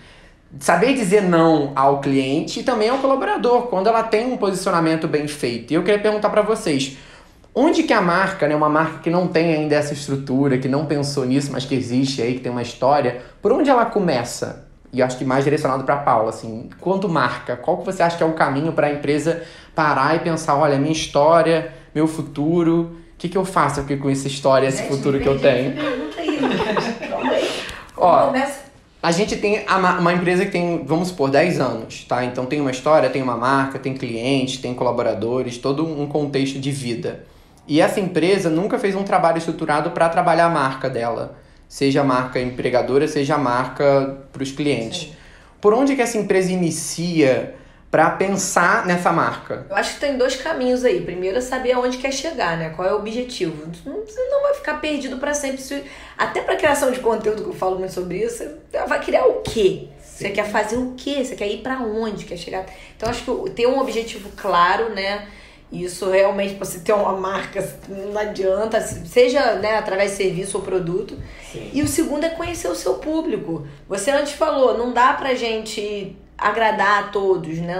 Speaker 1: saber dizer não ao cliente e também ao colaborador, quando ela tem um posicionamento bem feito. E eu queria perguntar para vocês, onde que a marca, né, uma marca que não tem ainda essa estrutura, que não pensou nisso, mas que existe aí, que tem uma história, por onde ela começa? E acho que mais direcionado para Paula, assim, quanto marca, qual que você acha que é o caminho para a empresa parar e pensar, olha, minha história, meu futuro, o que, que eu faço aqui com essa história, esse futuro que eu tenho?
Speaker 2: Aí, aí.
Speaker 1: Ó,
Speaker 2: começa?
Speaker 1: A gente tem uma empresa que tem, vamos supor, 10 anos, tá? Então tem uma história, tem uma marca, tem clientes, tem colaboradores, todo um contexto de vida. E essa empresa nunca fez um trabalho estruturado para trabalhar a marca dela, seja a marca empregadora, seja a marca para os clientes. Sim. Por onde que essa empresa inicia para pensar nessa marca?
Speaker 2: Eu acho que tem dois caminhos aí. Primeiro é saber aonde quer chegar, né? Qual é o objetivo. Você não vai ficar perdido para sempre. Até para criação de conteúdo que eu falo muito sobre isso, você vai criar o quê? Sim. Você quer fazer o quê? Você quer ir para onde? Quer chegar? Então acho que ter um objetivo claro, né? Isso realmente, você ter uma marca, não adianta, seja né, através de serviço ou produto. Sim. E o segundo é conhecer o seu público. Você antes falou, não dá pra gente agradar a todos, né?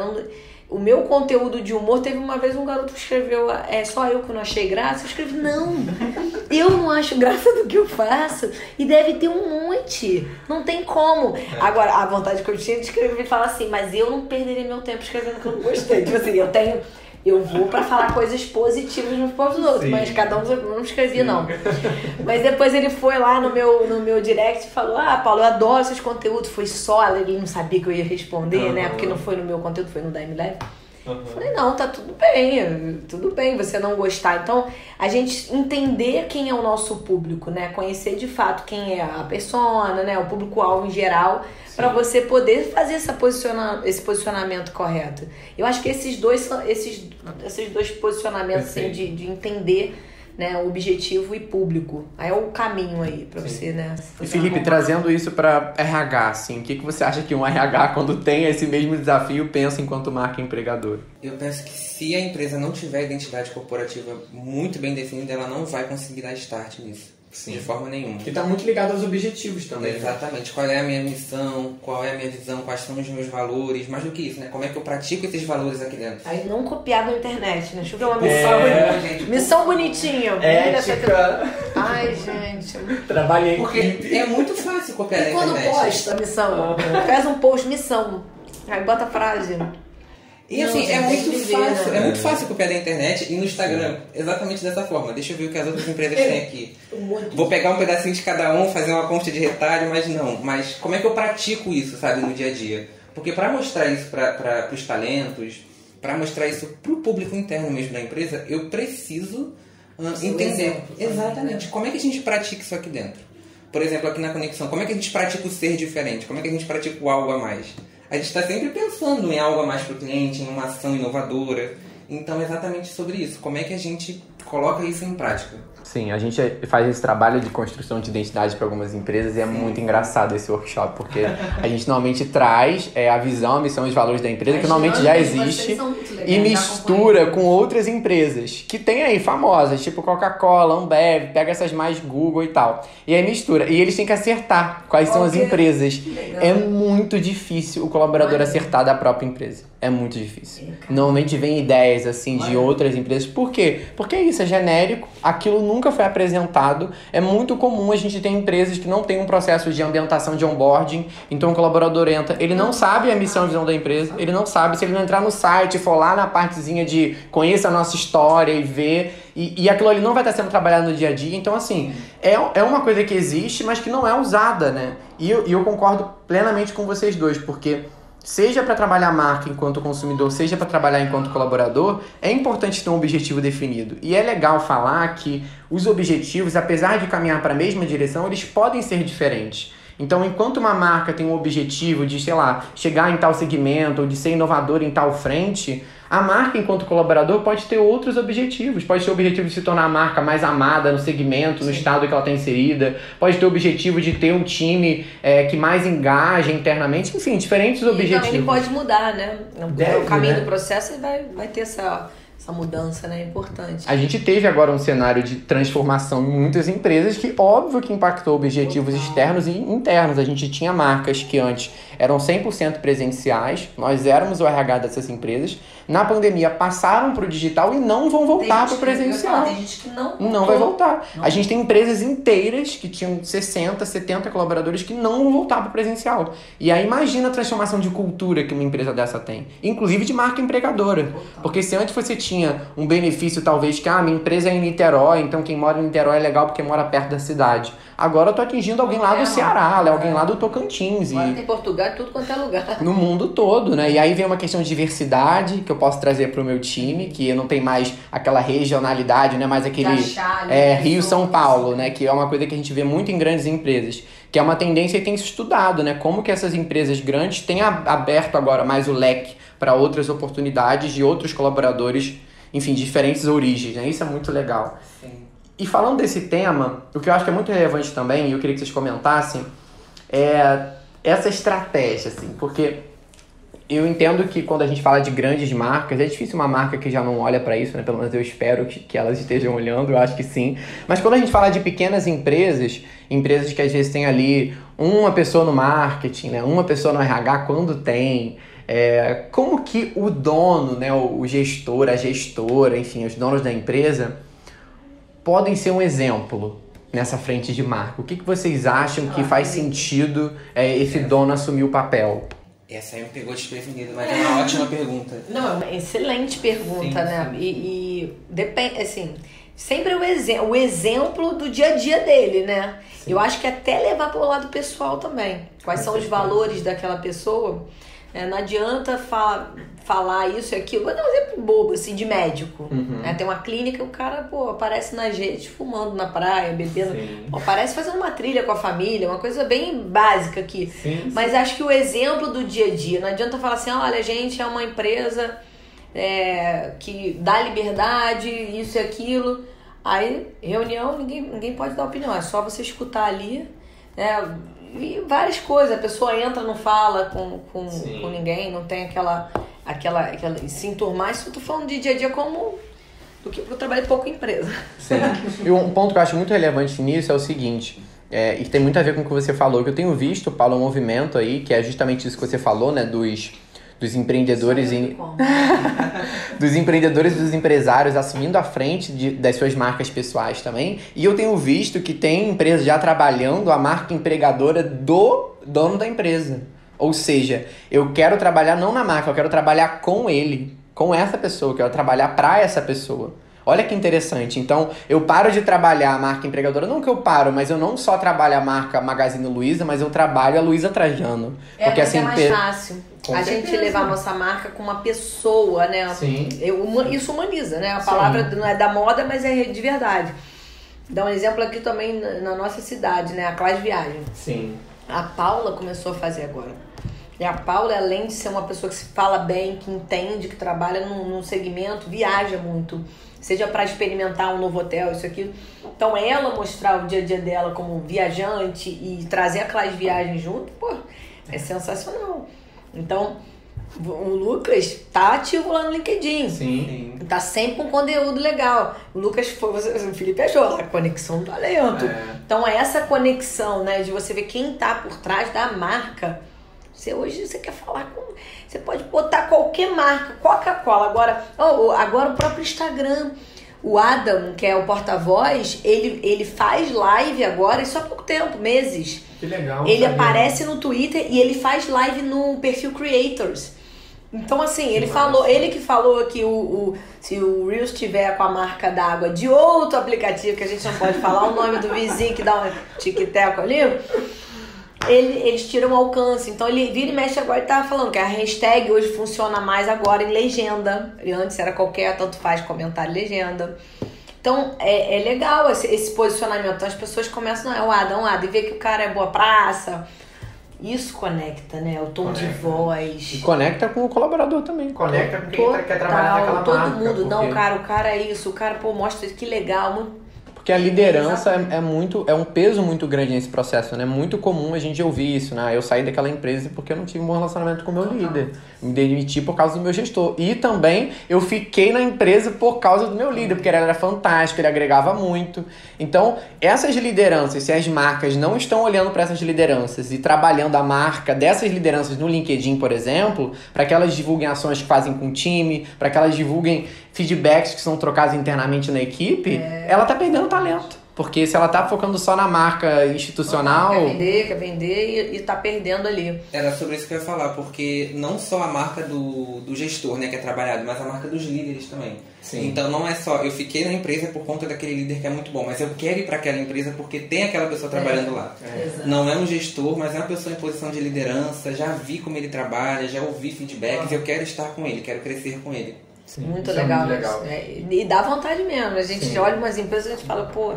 Speaker 2: o meu conteúdo de humor, teve uma vez um garoto que escreveu, é só eu que não achei graça. Eu escrevi, não, eu não acho graça do que eu faço. E deve ter um monte. Não tem como. É. Agora, a vontade que eu tinha de escrever e falar assim, mas eu não perderia meu tempo escrevendo que eu não gostei. Tipo assim, eu tenho eu vou para falar coisas positivas nos povos dos outros, Sim. mas cada um não escrevi, Sim. não. Mas depois ele foi lá no meu, no meu direct e falou: Ah, Paulo, eu adoro esses conteúdos. Foi só, ele não sabia que eu ia responder, uhum. né? Porque não foi no meu conteúdo, foi no da MLab. Uhum. Falei, não, tá tudo bem, tudo bem você não gostar. Então, a gente entender quem é o nosso público, né? Conhecer de fato quem é a persona, né? O público-alvo em geral, para você poder fazer essa posiciona esse posicionamento correto. Eu acho que esses dois são esses, esses dois posicionamentos assim, de, de entender né, objetivo e público. Aí é o caminho aí para você, né?
Speaker 1: E Felipe, trazendo isso para RH, assim, o que, que você acha que um RH, quando tem esse mesmo desafio, pensa enquanto marca empregador?
Speaker 3: Eu penso que se a empresa não tiver identidade corporativa muito bem definida, ela não vai conseguir dar start nisso. Sim. De forma nenhuma.
Speaker 1: Que está muito ligado aos objetivos também.
Speaker 3: Né? Exatamente. Né? Qual é a minha missão, qual é a minha visão, quais são os meus valores, mais do que isso, né? Como é que eu pratico esses valores aqui dentro.
Speaker 2: Aí não copiar na internet, né? Deixa eu ver uma missão. É, gente, missão bonitinha.
Speaker 1: Ética.
Speaker 2: Ai, gente.
Speaker 1: Trabalhei.
Speaker 3: Porque é muito fácil copiar e na
Speaker 2: internet. quando posta a missão? Faz um post, missão. Aí bota a frase.
Speaker 3: E assim, não, é muito fácil, é muito fácil copiar da internet e no Instagram, exatamente dessa forma. Deixa eu ver o que as outras empresas têm aqui. Vou pegar um pedacinho de cada um, fazer uma conta de retalho, mas não. Mas como é que eu pratico isso, sabe, no dia a dia? Porque para mostrar isso para os talentos, para mostrar isso para o público interno mesmo da empresa, eu preciso uh, entender exemplo, exatamente como é que a gente pratica isso aqui dentro. Por exemplo, aqui na conexão, como é que a gente pratica o ser diferente? Como é que a gente pratica o algo a mais? A gente está sempre pensando em algo a mais para o cliente, em uma ação inovadora. Então, é exatamente sobre isso. Como é que a gente coloca isso em prática?
Speaker 1: Sim, a gente faz esse trabalho de construção de identidade para algumas empresas e é Sim. muito engraçado esse workshop, porque a gente normalmente traz é, a visão, a missão e os valores da empresa, que normalmente já existe, legais, e mistura com outras empresas que tem aí, famosas, tipo Coca-Cola, Ambev, pega essas mais Google e tal. E aí mistura. E eles têm que acertar quais são as empresas. É muito difícil o colaborador acertar da própria empresa. É muito difícil. Normalmente vem ideias assim de outras empresas. Por quê? Porque é isso, é genérico, aquilo nunca foi apresentado. É muito comum a gente ter empresas que não tem um processo de ambientação de onboarding. Então o colaborador entra, ele não sabe a missão e visão da empresa, ele não sabe se ele não entrar no site, for lá na partezinha de conheça a nossa história e ver. E, e aquilo ali não vai estar sendo trabalhado no dia a dia. Então, assim, é, é uma coisa que existe, mas que não é usada, né? E e eu concordo plenamente com vocês dois, porque seja para trabalhar a marca enquanto consumidor, seja para trabalhar enquanto colaborador, é importante ter um objetivo definido. E é legal falar que os objetivos, apesar de caminhar para a mesma direção, eles podem ser diferentes. Então, enquanto uma marca tem um objetivo de, sei lá, chegar em tal segmento ou de ser inovador em tal frente, a marca, enquanto colaborador, pode ter outros objetivos. Pode ter o objetivo de se tornar a marca mais amada no segmento, no estado que ela está inserida. Pode ter o objetivo de ter um time é, que mais engaja internamente. Enfim, diferentes e objetivos.
Speaker 2: Então, ele pode mudar, né? Deve, o caminho né? do processo vai, vai ter essa essa mudança né, é importante.
Speaker 1: A gente teve agora um cenário de transformação em muitas empresas que, óbvio, que impactou objetivos Total. externos e internos. A gente tinha marcas que antes eram 100% presenciais, nós éramos o RH dessas empresas. Na pandemia passaram para o digital e não vão voltar para o presencial.
Speaker 2: Tem gente que não
Speaker 1: Não vai voltar. A gente tem empresas inteiras que tinham 60, 70 colaboradores que não vão voltar para o presencial. E aí imagina a transformação de cultura que uma empresa dessa tem. Inclusive de marca empregadora. Porque se antes você tinha um benefício, talvez, que ah, minha empresa é em Niterói, então quem mora em Niterói é legal porque mora perto da cidade. Agora eu tô atingindo alguém lá do Ceará, alguém lá do Tocantins.
Speaker 2: Agora
Speaker 1: E
Speaker 2: tem Portugal, tudo quanto é lugar.
Speaker 1: no mundo todo, né? E aí vem uma questão de diversidade que eu posso trazer para o meu time, que não tem mais aquela regionalidade, né? Mais aquele
Speaker 2: achar ali
Speaker 1: é,
Speaker 2: pessoas.
Speaker 1: Rio São Paulo, né? Que é uma coisa que a gente vê muito em grandes empresas, que é uma tendência e tem se estudado, né? Como que essas empresas grandes têm aberto agora mais o leque para outras oportunidades de outros colaboradores, enfim, de diferentes origens, né? Isso é muito legal.
Speaker 3: Sim.
Speaker 1: E falando desse tema, o que eu acho que é muito relevante também, e eu queria que vocês comentassem, é essa estratégia, assim, porque eu entendo que quando a gente fala de grandes marcas, é difícil uma marca que já não olha para isso, né? Pelo menos eu espero que, que elas estejam olhando, eu acho que sim. Mas quando a gente fala de pequenas empresas, empresas que às vezes tem ali uma pessoa no marketing, né? Uma pessoa no RH, quando tem. é, como que o dono, né? O, gestor, a gestora, enfim, os donos da empresa podem ser um exemplo nessa frente de marca? O que, que vocês acham que faz sentido é, esse dono assumir o papel?
Speaker 3: Essa aí me pegou desprevenido, mas é uma ótima pergunta.
Speaker 2: Não, é uma excelente pergunta,
Speaker 3: Sim,
Speaker 2: né?
Speaker 3: sim.
Speaker 2: E, e depende, assim, sempre o, exe o exemplo do dia a dia dele, né? Eu acho que até levar para o lado pessoal também. Quais
Speaker 1: Com
Speaker 2: são os
Speaker 1: certeza.
Speaker 2: valores daquela pessoa? É, não adianta fa falar isso e aquilo. Vou dar um exemplo bobo, assim, de médico.
Speaker 1: Uhum.
Speaker 2: né? Tem uma clínica, o cara, pô, aparece nas redes fumando na praia, bebendo.
Speaker 1: Sim.
Speaker 2: Pô, aparece fazendo uma trilha com a família, uma coisa bem básica aqui.
Speaker 1: Sim.
Speaker 2: Mas acho que o exemplo do dia a dia, não adianta falar assim, olha, a gente é uma empresa é, que dá liberdade, isso e aquilo. Aí, reunião, ninguém, ninguém pode dar opinião, é só você escutar ali, né? E várias coisas, a pessoa entra, não fala com, com,
Speaker 1: Sim.
Speaker 2: com ninguém, não tem aquela, aquela, aquela. Se enturmar, isso eu tô falando de dia a dia como do que eu trabalhei pouco em empresa.
Speaker 1: Sim. E um ponto que eu acho muito relevante nisso é o seguinte. É, e tem muito a ver com o que você falou, que eu tenho visto, Paulo, um movimento aí, que é justamente isso que você falou, né? Dos, dos empreendedores em, dos empreendedores e dos empresários assumindo a frente de- das suas marcas pessoais também. E eu tenho visto que tem empresas já trabalhando a marca empregadora do dono da empresa. Ou seja, eu quero trabalhar não na marca, eu quero trabalhar com ele, com essa pessoa, eu quero trabalhar para essa pessoa. Olha que interessante. Então, eu paro de trabalhar a marca empregadora, não que eu paro, mas eu não só trabalho a marca Magazine Luiza, mas eu trabalho a Luiza Trajano.
Speaker 2: É,
Speaker 1: porque
Speaker 2: mas
Speaker 1: assim,
Speaker 2: é mais
Speaker 1: pe-
Speaker 2: fácil
Speaker 1: Com
Speaker 2: a gente
Speaker 1: certeza.
Speaker 2: levar a nossa marca com uma pessoa, né?
Speaker 1: Sim.
Speaker 2: Eu- uma- isso humaniza, né? A
Speaker 1: Sim.
Speaker 2: palavra não é da moda, mas é de verdade. Dá um exemplo aqui também na, na nossa cidade, né? A Classe Viagem.
Speaker 1: Sim.
Speaker 2: A Paula começou a fazer agora. E a Paula, além de ser uma pessoa que se fala bem, que entende, que trabalha num, num segmento, viaja muito. Seja para experimentar um novo hotel, isso aqui. Então, ela mostrar o dia a dia dela como viajante e trazer aquelas viagens junto, pô, é sensacional. Então, o Lucas tá ativo lá no LinkedIn.
Speaker 1: Sim.
Speaker 2: Tá sempre com conteúdo legal. O Lucas foi, o Felipe achou, a conexão do talento.
Speaker 1: É.
Speaker 2: Então essa conexão, né, de você ver quem tá por trás da marca. Você hoje você quer falar com, você pode botar qualquer marca, Coca-Cola. Agora, oh, agora o próprio Instagram. O Adam, que é o porta-voz, ele, ele faz live agora, isso há pouco tempo, meses.
Speaker 1: Que legal.
Speaker 2: Ele aparece no Twitter e ele faz live no perfil Creators. Então, assim, ele falou, ele que falou que o, o- se o Reels tiver com a marca d'água de outro aplicativo, que a gente não pode falar o nome do vizinho que dá um tic-teco ali, ele- eles tiram o alcance. Então ele vira e mexe agora e tá falando que a hashtag hoje funciona mais agora em legenda. E antes era qualquer, tanto faz comentário e legenda. Então é, é legal esse, esse posicionamento. Então as pessoas começam, não, é o Adam, o Adam, e vê que o cara é boa praça. Isso conecta, né? O tom de
Speaker 1: Conecta.
Speaker 2: voz.
Speaker 1: E conecta com o colaborador também. Conecta com quem
Speaker 2: Total,
Speaker 1: quer trabalhar naquela
Speaker 2: todo
Speaker 1: marca.
Speaker 2: mundo. Não,
Speaker 1: porque-
Speaker 2: cara, o cara é isso. O cara, pô, mostra que legal. muito-
Speaker 1: Porque a liderança é, é, muito, é um peso muito grande nesse processo, né? É muito comum a gente ouvir isso, né? Eu saí daquela empresa porque eu não tive um bom relacionamento com o meu líder. Me demiti por causa do meu gestor. E também eu fiquei na empresa por causa do meu líder, porque ele era fantástico, ele agregava muito. Então, essas lideranças, se as marcas não estão olhando para essas lideranças e trabalhando a marca dessas lideranças no LinkedIn, por exemplo, para que elas divulguem ações que fazem com o time, para que elas divulguem feedbacks que são trocados internamente na equipe, é. ela tá perdendo talento. Porque se ela tá focando só na marca institucional.
Speaker 2: Quer vender, quer vender e, e tá perdendo ali.
Speaker 3: Era sobre isso que eu ia falar, porque não só a marca do, do gestor, né, que é trabalhado, mas a marca dos líderes também. Sim. Então não é só, eu fiquei na empresa por conta daquele líder que é muito bom, mas eu quero ir para aquela empresa porque tem aquela pessoa trabalhando é. lá. É. Não é um gestor, mas é uma pessoa em posição de liderança, já vi como ele trabalha, já ouvi feedbacks, ah. eu quero estar com ele, quero crescer com ele.
Speaker 2: Sim, muito, legal, é muito legal. É, e dá vontade mesmo. A gente Sim. olha umas empresas e a gente fala, pô,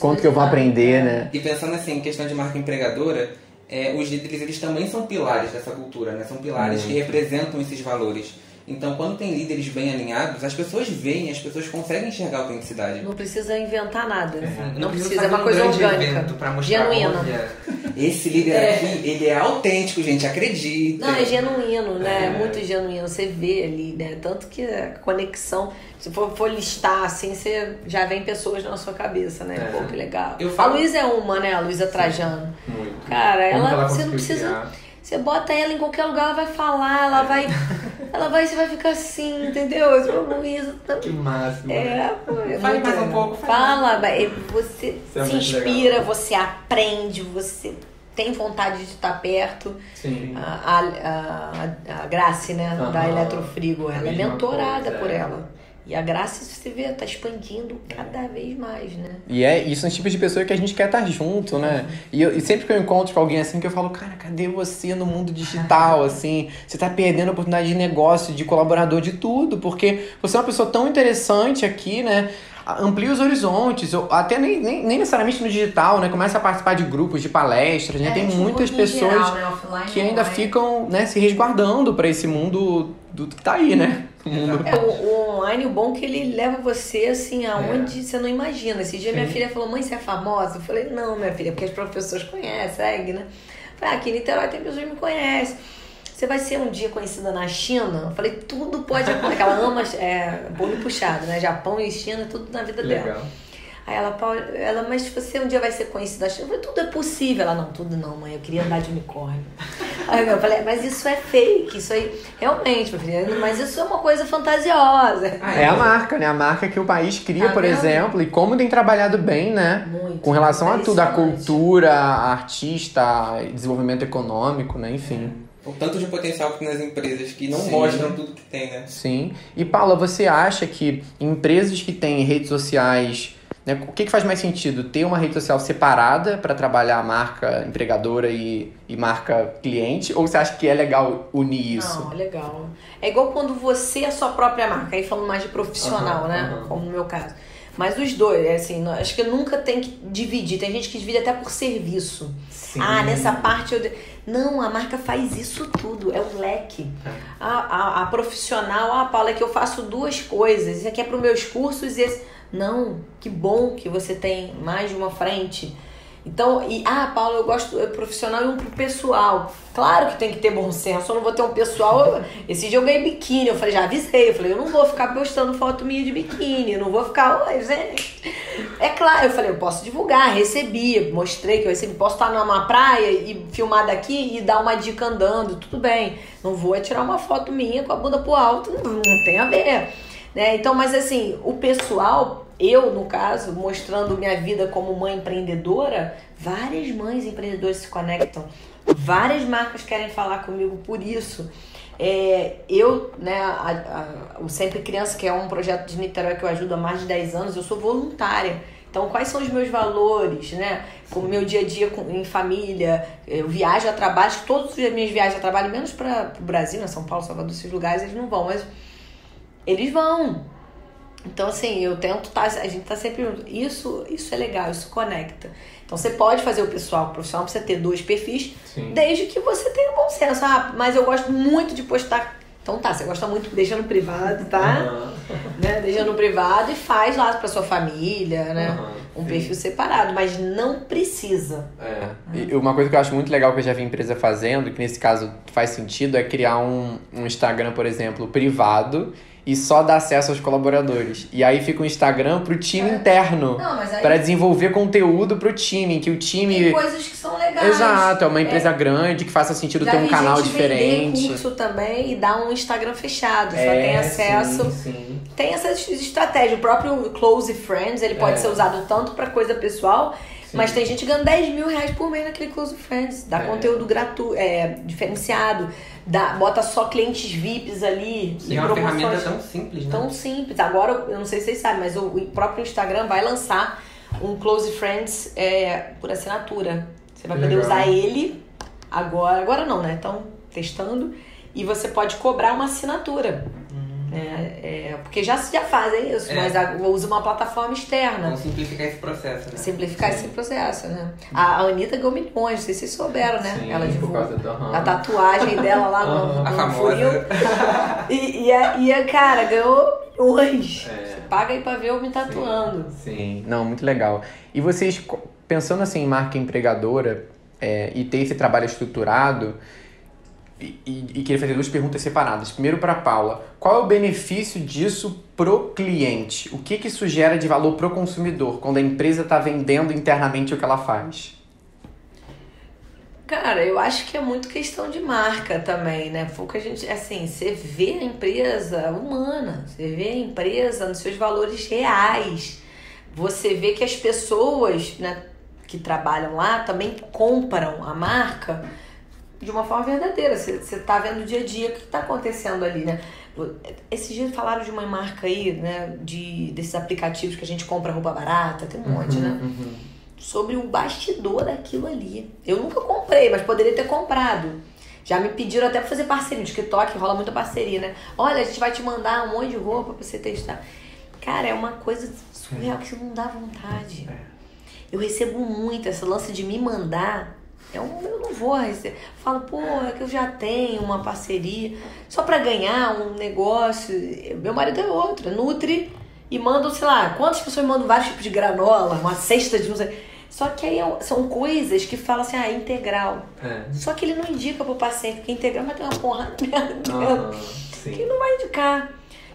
Speaker 1: Quanto que eu vou aprender, né?
Speaker 3: E pensando assim, em questão de marca empregadora, é, os líderes eles também são pilares dessa cultura, né? São pilares que representam esses valores. Então, quando tem líderes bem alinhados, as pessoas veem, as pessoas conseguem enxergar a autenticidade.
Speaker 2: Não precisa inventar nada. É, não, não, precisa, é uma coisa orgânica. Genuína.
Speaker 3: Olha, esse líder é. aqui, ele é autêntico, gente, acredita.
Speaker 2: Não, é genuíno, né? É. Muito genuíno. Você vê ali, né? Tanto que a conexão, se for, for listar assim, você já vem pessoas na sua cabeça, né? É. Pô, que legal. Falo... A Luísa é uma, né? A Luísa Trajano. Muito. Cara, ela, ela você não precisa. Criar? Você bota ela em qualquer lugar, ela vai falar, ela vai. ela vai, você vai ficar assim, entendeu? Luísa.
Speaker 3: Tá... Que máximo.
Speaker 2: É,
Speaker 3: é Fale mais um pouco.
Speaker 2: Fala, você é se inspira, legal. você aprende, você tem vontade de estar perto. Sim. A, a, a, a Grace, né, uhum. da Eletrofrigo, ela é mentorada coisa, por é. ela. E a graça, você vê, tá expandindo cada vez mais, né?
Speaker 1: E é, isso são os tipos de pessoa que a gente quer estar junto, né? E, eu, e sempre que eu encontro com alguém assim, que eu falo, cara, cadê você no mundo digital, assim? Você tá perdendo a oportunidade de negócio, de colaborador, de tudo, porque você é uma pessoa tão interessante aqui, né? amplia os horizontes, até nem, nem, nem, necessariamente no digital, né? Começa a participar de grupos, de palestras, né? É, Tem tipo muitas pessoas geral, né? Offline, que ainda ficam né, se resguardando para esse mundo do que tá aí, né?
Speaker 2: Mundo. É, o, o online, o bom é que ele leva você, assim, aonde é. você não imagina. Esse dia Sim. minha filha falou, mãe, você é famosa? Eu falei, não, minha filha, porque as pessoas conhecem, segue, né? Eu falei, ah, aqui em Niterói tem pessoas que me conhecem. Você vai ser um dia conhecida na China? Eu falei, tudo pode acontecer. Ela ama é, bolo puxado, né? Japão e China, tudo na vida Legal. dela. Aí ela, ela, mas você um dia vai ser conhecida. Eu falei, tudo é possível. Ela, não, tudo não, mãe. Eu queria andar de unicórnio. Aí eu falei, mas isso é fake, isso aí. Realmente, meu filho, mas isso é uma coisa fantasiosa.
Speaker 1: É a marca, né? A marca que o país cria, tá por vendo? exemplo, e como tem trabalhado bem, né? Muito. Com relação a tudo, a cultura, a artista, desenvolvimento econômico, né? Enfim.
Speaker 3: O tanto de potencial que tem nas empresas que não Sim. mostram tudo que tem, né?
Speaker 1: Sim. E Paula, você acha que empresas que têm redes sociais né? O que, que faz mais sentido? Ter uma rede social separada para trabalhar a marca empregadora e, e marca cliente? Ou você acha que é legal unir isso?
Speaker 2: Não, é legal. É igual quando você é a sua própria marca, aí falando mais de profissional, uhum, né? Uhum. Como no meu caso. Mas os dois, é assim, acho que nunca tem que dividir. Tem gente que divide até por serviço. Sim. Ah, nessa parte eu. Não, a marca faz isso tudo, é um leque. É. A, a, a, profissional, ah, Paula, é que eu faço duas coisas. Isso aqui é para os meus cursos e esse não, que bom que você tem mais de uma frente. Então, e ah, Paulo, eu gosto é profissional e um pro pessoal. Claro que tem que ter bom senso. Eu não vou ter um pessoal. Esse dia eu ganhei biquíni. Eu falei, já avisei. Eu falei, eu não vou ficar postando foto minha de biquíni. Eu não vou ficar. Oi, gente. É claro, eu falei, eu posso divulgar, recebi, mostrei que eu recebi. Posso estar numa praia e filmar daqui e dar uma dica andando. Tudo bem. Não vou é tirar uma foto minha com a bunda pro alto. Não, não tem a ver. Né? Então, mas assim, o pessoal, eu no caso, mostrando minha vida como mãe empreendedora, várias mães empreendedoras se conectam, várias marcas querem falar comigo por isso. É, eu, né, a, a, o Sempre Criança, que é um projeto de Niterói que eu ajudo há mais de 10 anos, eu sou voluntária. Então, quais são os meus valores, né? Como meu dia a dia com, em família, eu viajo a trabalho, todas as minhas viagens a trabalho, menos para o Brasil, né? São Paulo, Salvador, esses lugares, eles não vão, mas eles vão. Então, assim, eu tento tá, a gente tá sempre Isso, isso é legal, isso conecta. Então, você pode fazer o pessoal, o profissional precisa ter dois perfis, Sim. desde que você tenha bom senso. Ah, mas eu gosto muito de postar. Então tá, você gosta muito, deixa no privado, tá? Uhum. né? Deixa no privado e faz lá pra sua família, né?
Speaker 1: Uhum,
Speaker 2: um perfil separado, mas não precisa.
Speaker 1: É. E uma coisa que eu acho muito legal que eu já vi empresa fazendo, que nesse caso faz sentido, é criar um, um Instagram, por exemplo, privado e só dar acesso aos colaboradores. E aí fica um Instagram pro time interno.
Speaker 2: Não, mas aí
Speaker 1: Pra desenvolver conteúdo pro time, que o
Speaker 2: tem
Speaker 1: time.
Speaker 2: coisas que são legais.
Speaker 1: Exato, é uma empresa grande que faça sentido
Speaker 2: Já
Speaker 1: ter um canal
Speaker 2: gente
Speaker 1: diferente.
Speaker 2: curso também e dar um Instagram fechado. Só
Speaker 1: É,
Speaker 2: tem acesso.
Speaker 1: Sim, sim.
Speaker 2: Tem essa estratégia. O próprio Close Friends, ele pode
Speaker 1: É.
Speaker 2: ser usado tanto pra coisa pessoal, mas tem gente ganhando 10 mil reais por mês naquele Close Friends. Dá
Speaker 1: É.
Speaker 2: conteúdo gratuito, é, diferenciado. Dá, bota só clientes VIPs ali.
Speaker 3: E é uma ferramenta tão simples, né?
Speaker 2: tão simples. Agora, eu não sei se vocês sabem, mas o, o próprio Instagram vai lançar um Close Friends é, por assinatura. Você vai poder
Speaker 1: legal.
Speaker 2: usar ele agora. Agora não, né? Estão testando. E você pode cobrar uma assinatura. Né? É, porque já, já fazem isso,
Speaker 3: É.
Speaker 2: mas a- usa uma plataforma externa.
Speaker 3: Vamos simplificar esse processo, né?
Speaker 2: Simplificar esse processo, né? A, a Anitta ganhou milhões, não sei se vocês souberam, né?
Speaker 1: Sim,
Speaker 2: Ela
Speaker 1: por
Speaker 2: divulgou
Speaker 1: do-
Speaker 2: a tatuagem dela lá no,
Speaker 3: A
Speaker 2: no
Speaker 3: famosa.
Speaker 2: furil. E, e, a, e a cara ganhou milhões.
Speaker 1: É.
Speaker 2: Você paga aí pra ver eu me tatuando.
Speaker 1: Sim, não, muito legal. E vocês, pensando assim em marca empregadora é, e ter esse trabalho estruturado, e, e, queria fazer duas perguntas separadas. Primeiro para Paula, qual é o benefício disso pro cliente? O que, que isso gera de valor pro consumidor quando a empresa está vendendo internamente o que ela faz?
Speaker 2: Cara, eu acho que é muito questão de marca também, né? Foi o que a gente, assim, você vê a empresa humana, você vê a empresa nos seus valores reais. Você vê que as pessoas, né, que trabalham lá também compram a marca de uma forma verdadeira. Você, você tá vendo o dia a dia o que tá acontecendo ali, né? Esses dias falaram de uma marca aí, né, de desses aplicativos que a gente compra roupa barata, tem um monte, né? sobre o bastidor daquilo ali. Eu nunca comprei, mas poderia ter comprado. Já me pediram até pra fazer parceria. No TikTok rola muita parceria, né? Olha, a gente vai te mandar um monte de roupa pra você testar. Cara, é uma coisa surreal que não dá vontade. Eu recebo muito esse lance de me mandar. É um, eu não vou receber. Falo, pô, é que eu já tenho uma parceria. Só pra ganhar um negócio. Meu marido é outro, é Nutri. E mandam, sei lá, quantas pessoas mandam vários tipos de granola, uma cesta de não sei. Só que aí é- são coisas que falam assim, ah, integral. Só que ele não indica pro paciente, porque integral vai ter uma porra de merda dentro. Quem não vai indicar?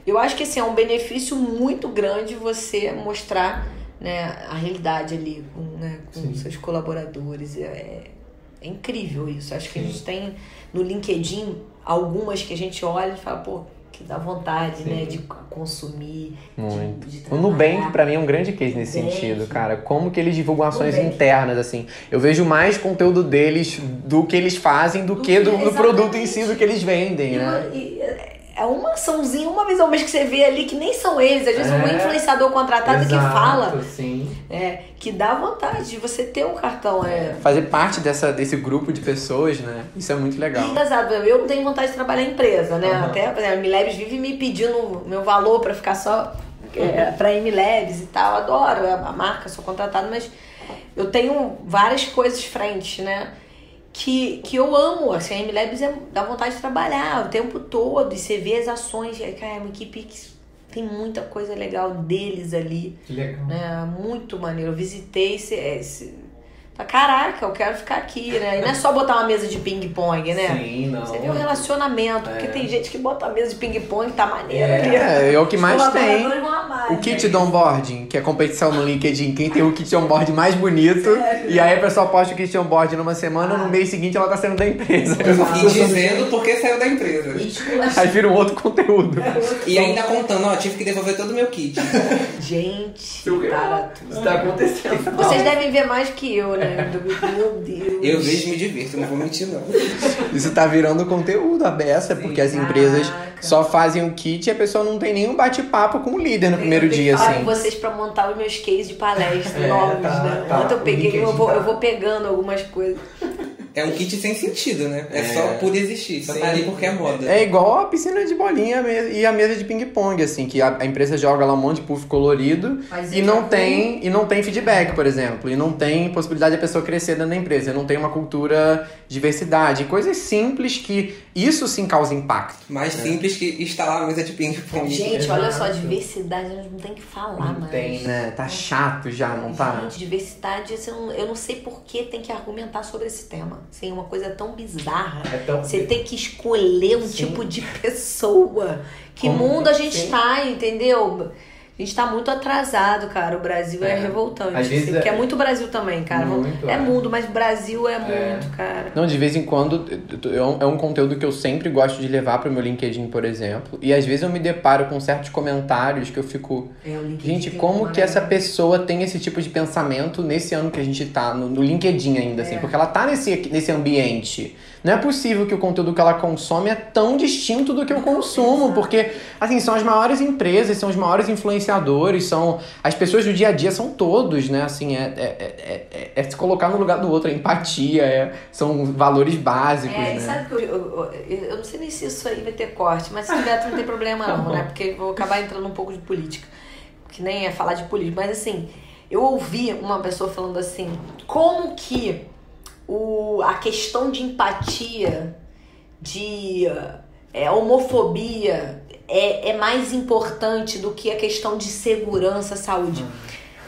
Speaker 2: Eu acho que assim, é um benefício muito grande você mostrar né, a realidade ali com, né, com seus colaboradores. É, é incrível isso. Acho que a gente tem no LinkedIn algumas que a gente olha e fala, pô, que dá vontade, né, de consumir. de-
Speaker 1: Muito.
Speaker 2: de
Speaker 1: O Nubank, pra mim, é um grande case nesse
Speaker 2: Nubank.
Speaker 1: sentido, cara. Como que eles divulgam ações
Speaker 2: Nubank.
Speaker 1: internas, assim. Eu vejo mais conteúdo deles do que eles fazem do,
Speaker 2: Do
Speaker 1: que do,
Speaker 2: que-
Speaker 1: do produto em si, do que eles vendem,
Speaker 2: E,
Speaker 1: né?
Speaker 2: e é uma açãozinha, uma vez ao mês que você vê ali que nem são eles, às vezes um
Speaker 1: É.
Speaker 2: influenciador contratado que fala,
Speaker 1: sim.
Speaker 2: é, que dá vontade de você ter um cartão. É,
Speaker 1: Fazer parte dessa, desse grupo de pessoas, né? Isso é muito legal.
Speaker 2: Engraçado, eu tenho vontade de trabalhar em empresa, né?
Speaker 1: Aham.
Speaker 2: Até, por exemplo, a Milebs vive me pedindo meu valor pra ficar só é, pra Milebs e tal. Eu adoro a, a marca, sou contratada, mas eu tenho várias coisas frente, né? Que, que eu amo, assim, a Milebs é, dá vontade de trabalhar o tempo todo e você vê as ações, e, cara, é uma equipe que tem muita coisa legal deles ali
Speaker 1: Que legal.
Speaker 2: né? Muito maneiro. Eu visitei esse. esse... Caraca, eu quero ficar aqui, né? E não é só botar uma mesa de ping-pong, né?
Speaker 1: Sim, não.
Speaker 2: Você vê o relacionamento, porque
Speaker 1: É.
Speaker 2: tem gente que bota a mesa de ping-pong e tá maneiro ali.
Speaker 1: É, é o que mais tem.
Speaker 2: amar,
Speaker 1: O
Speaker 2: né?
Speaker 1: kit de onboarding, que é competição no LinkedIn, quem tem o kit de onboarding mais bonito, e aí a pessoa posta o kit de onboarding numa semana, no mês seguinte ela tá saindo da empresa.
Speaker 3: E dizendo porque saiu da empresa.
Speaker 2: Tipo,
Speaker 1: Aí vira um outro conteúdo.
Speaker 3: E ainda contando, ó, tive que devolver todo o meu kit.
Speaker 2: Gente, cara,
Speaker 1: Isso tá acontecendo.
Speaker 2: vocês devem ver mais que eu, né? Meu Deus.
Speaker 3: Eu vejo e me divirto, não vou mentir não.
Speaker 1: Isso tá virando conteúdo a beça, porque as empresas
Speaker 2: Caraca.
Speaker 1: só fazem o kit e a pessoa não tem nenhum bate-papo com o líder no primeiro
Speaker 2: eu
Speaker 1: dia, assim.
Speaker 2: com vocês pra montar os meus cases de palestra
Speaker 1: É,
Speaker 2: novos,
Speaker 1: tá,
Speaker 2: né?
Speaker 1: tá.
Speaker 2: Ontem eu peguei, eu vou,
Speaker 1: tá.
Speaker 2: eu vou pegando algumas coisas.
Speaker 3: É um kit sem sentido, né? É,
Speaker 1: É.
Speaker 3: só por existir, só tá ali porque é moda.
Speaker 1: É igual a piscina de bolinha e a mesa de ping-pong, assim, que a, a empresa joga lá um monte de puff colorido
Speaker 2: Mas
Speaker 1: e não
Speaker 2: é
Speaker 1: tem e não tem feedback, por exemplo, e não tem possibilidade da pessoa crescer dentro da empresa, não tem uma cultura de diversidade, coisas simples que isso sim causa impacto.
Speaker 3: Mais simples que instalar a mesa de ping-pong.
Speaker 2: Gente, olha só, diversidade a gente não tem que falar
Speaker 1: Não
Speaker 2: mais.
Speaker 1: tem, né? Tá chato já, não tá?
Speaker 2: Gente, diversidade, assim, eu não- eu não sei por que tem que argumentar sobre esse tema. Assim, é uma coisa tão bizarra.
Speaker 1: É tão...
Speaker 2: Você tem que escolher um
Speaker 1: Sim.
Speaker 2: tipo de pessoa. Que
Speaker 1: Como-
Speaker 2: mundo a gente
Speaker 1: Sim.
Speaker 2: tá, entendeu? A gente tá muito atrasado, cara. O Brasil é,
Speaker 1: É.
Speaker 2: revoltante.
Speaker 1: Às vezes
Speaker 2: assim,
Speaker 1: é-
Speaker 2: Porque é muito Brasil também, cara.
Speaker 1: Muito,
Speaker 2: é,
Speaker 1: é.
Speaker 2: mundo, mas Brasil é, muito, cara.
Speaker 1: Não, de vez em quando é um, é um conteúdo que eu sempre gosto de levar pro meu LinkedIn, por exemplo. E às vezes eu me deparo com certos comentários que eu fico.
Speaker 2: É, o LinkedIn
Speaker 1: Gente, como que essa pessoa tem esse tipo de pensamento nesse ano que a gente tá, no, no LinkedIn ainda, assim,
Speaker 2: É.
Speaker 1: porque ela tá nesse, nesse ambiente. Não é possível que o conteúdo que ela consome é tão distinto do que eu consumo, porque, assim, são as maiores empresas, são os maiores influenciadores, são. As pessoas do dia a dia são todos, né? Assim, é, é, é, é- é se colocar no lugar do outro, é empatia, é- são valores básicos,
Speaker 2: É, e
Speaker 1: né?
Speaker 2: sabe que eu, eu, eu- eu não sei nem se isso aí vai ter corte, mas se tiver não tem problema não, né? Porque eu vou acabar entrando um pouco de política. Que nem é falar de política. Mas assim, eu ouvi uma pessoa falando assim, como que o, a questão de empatia, de é, homofobia é, é mais importante do que a questão de segurança, saúde.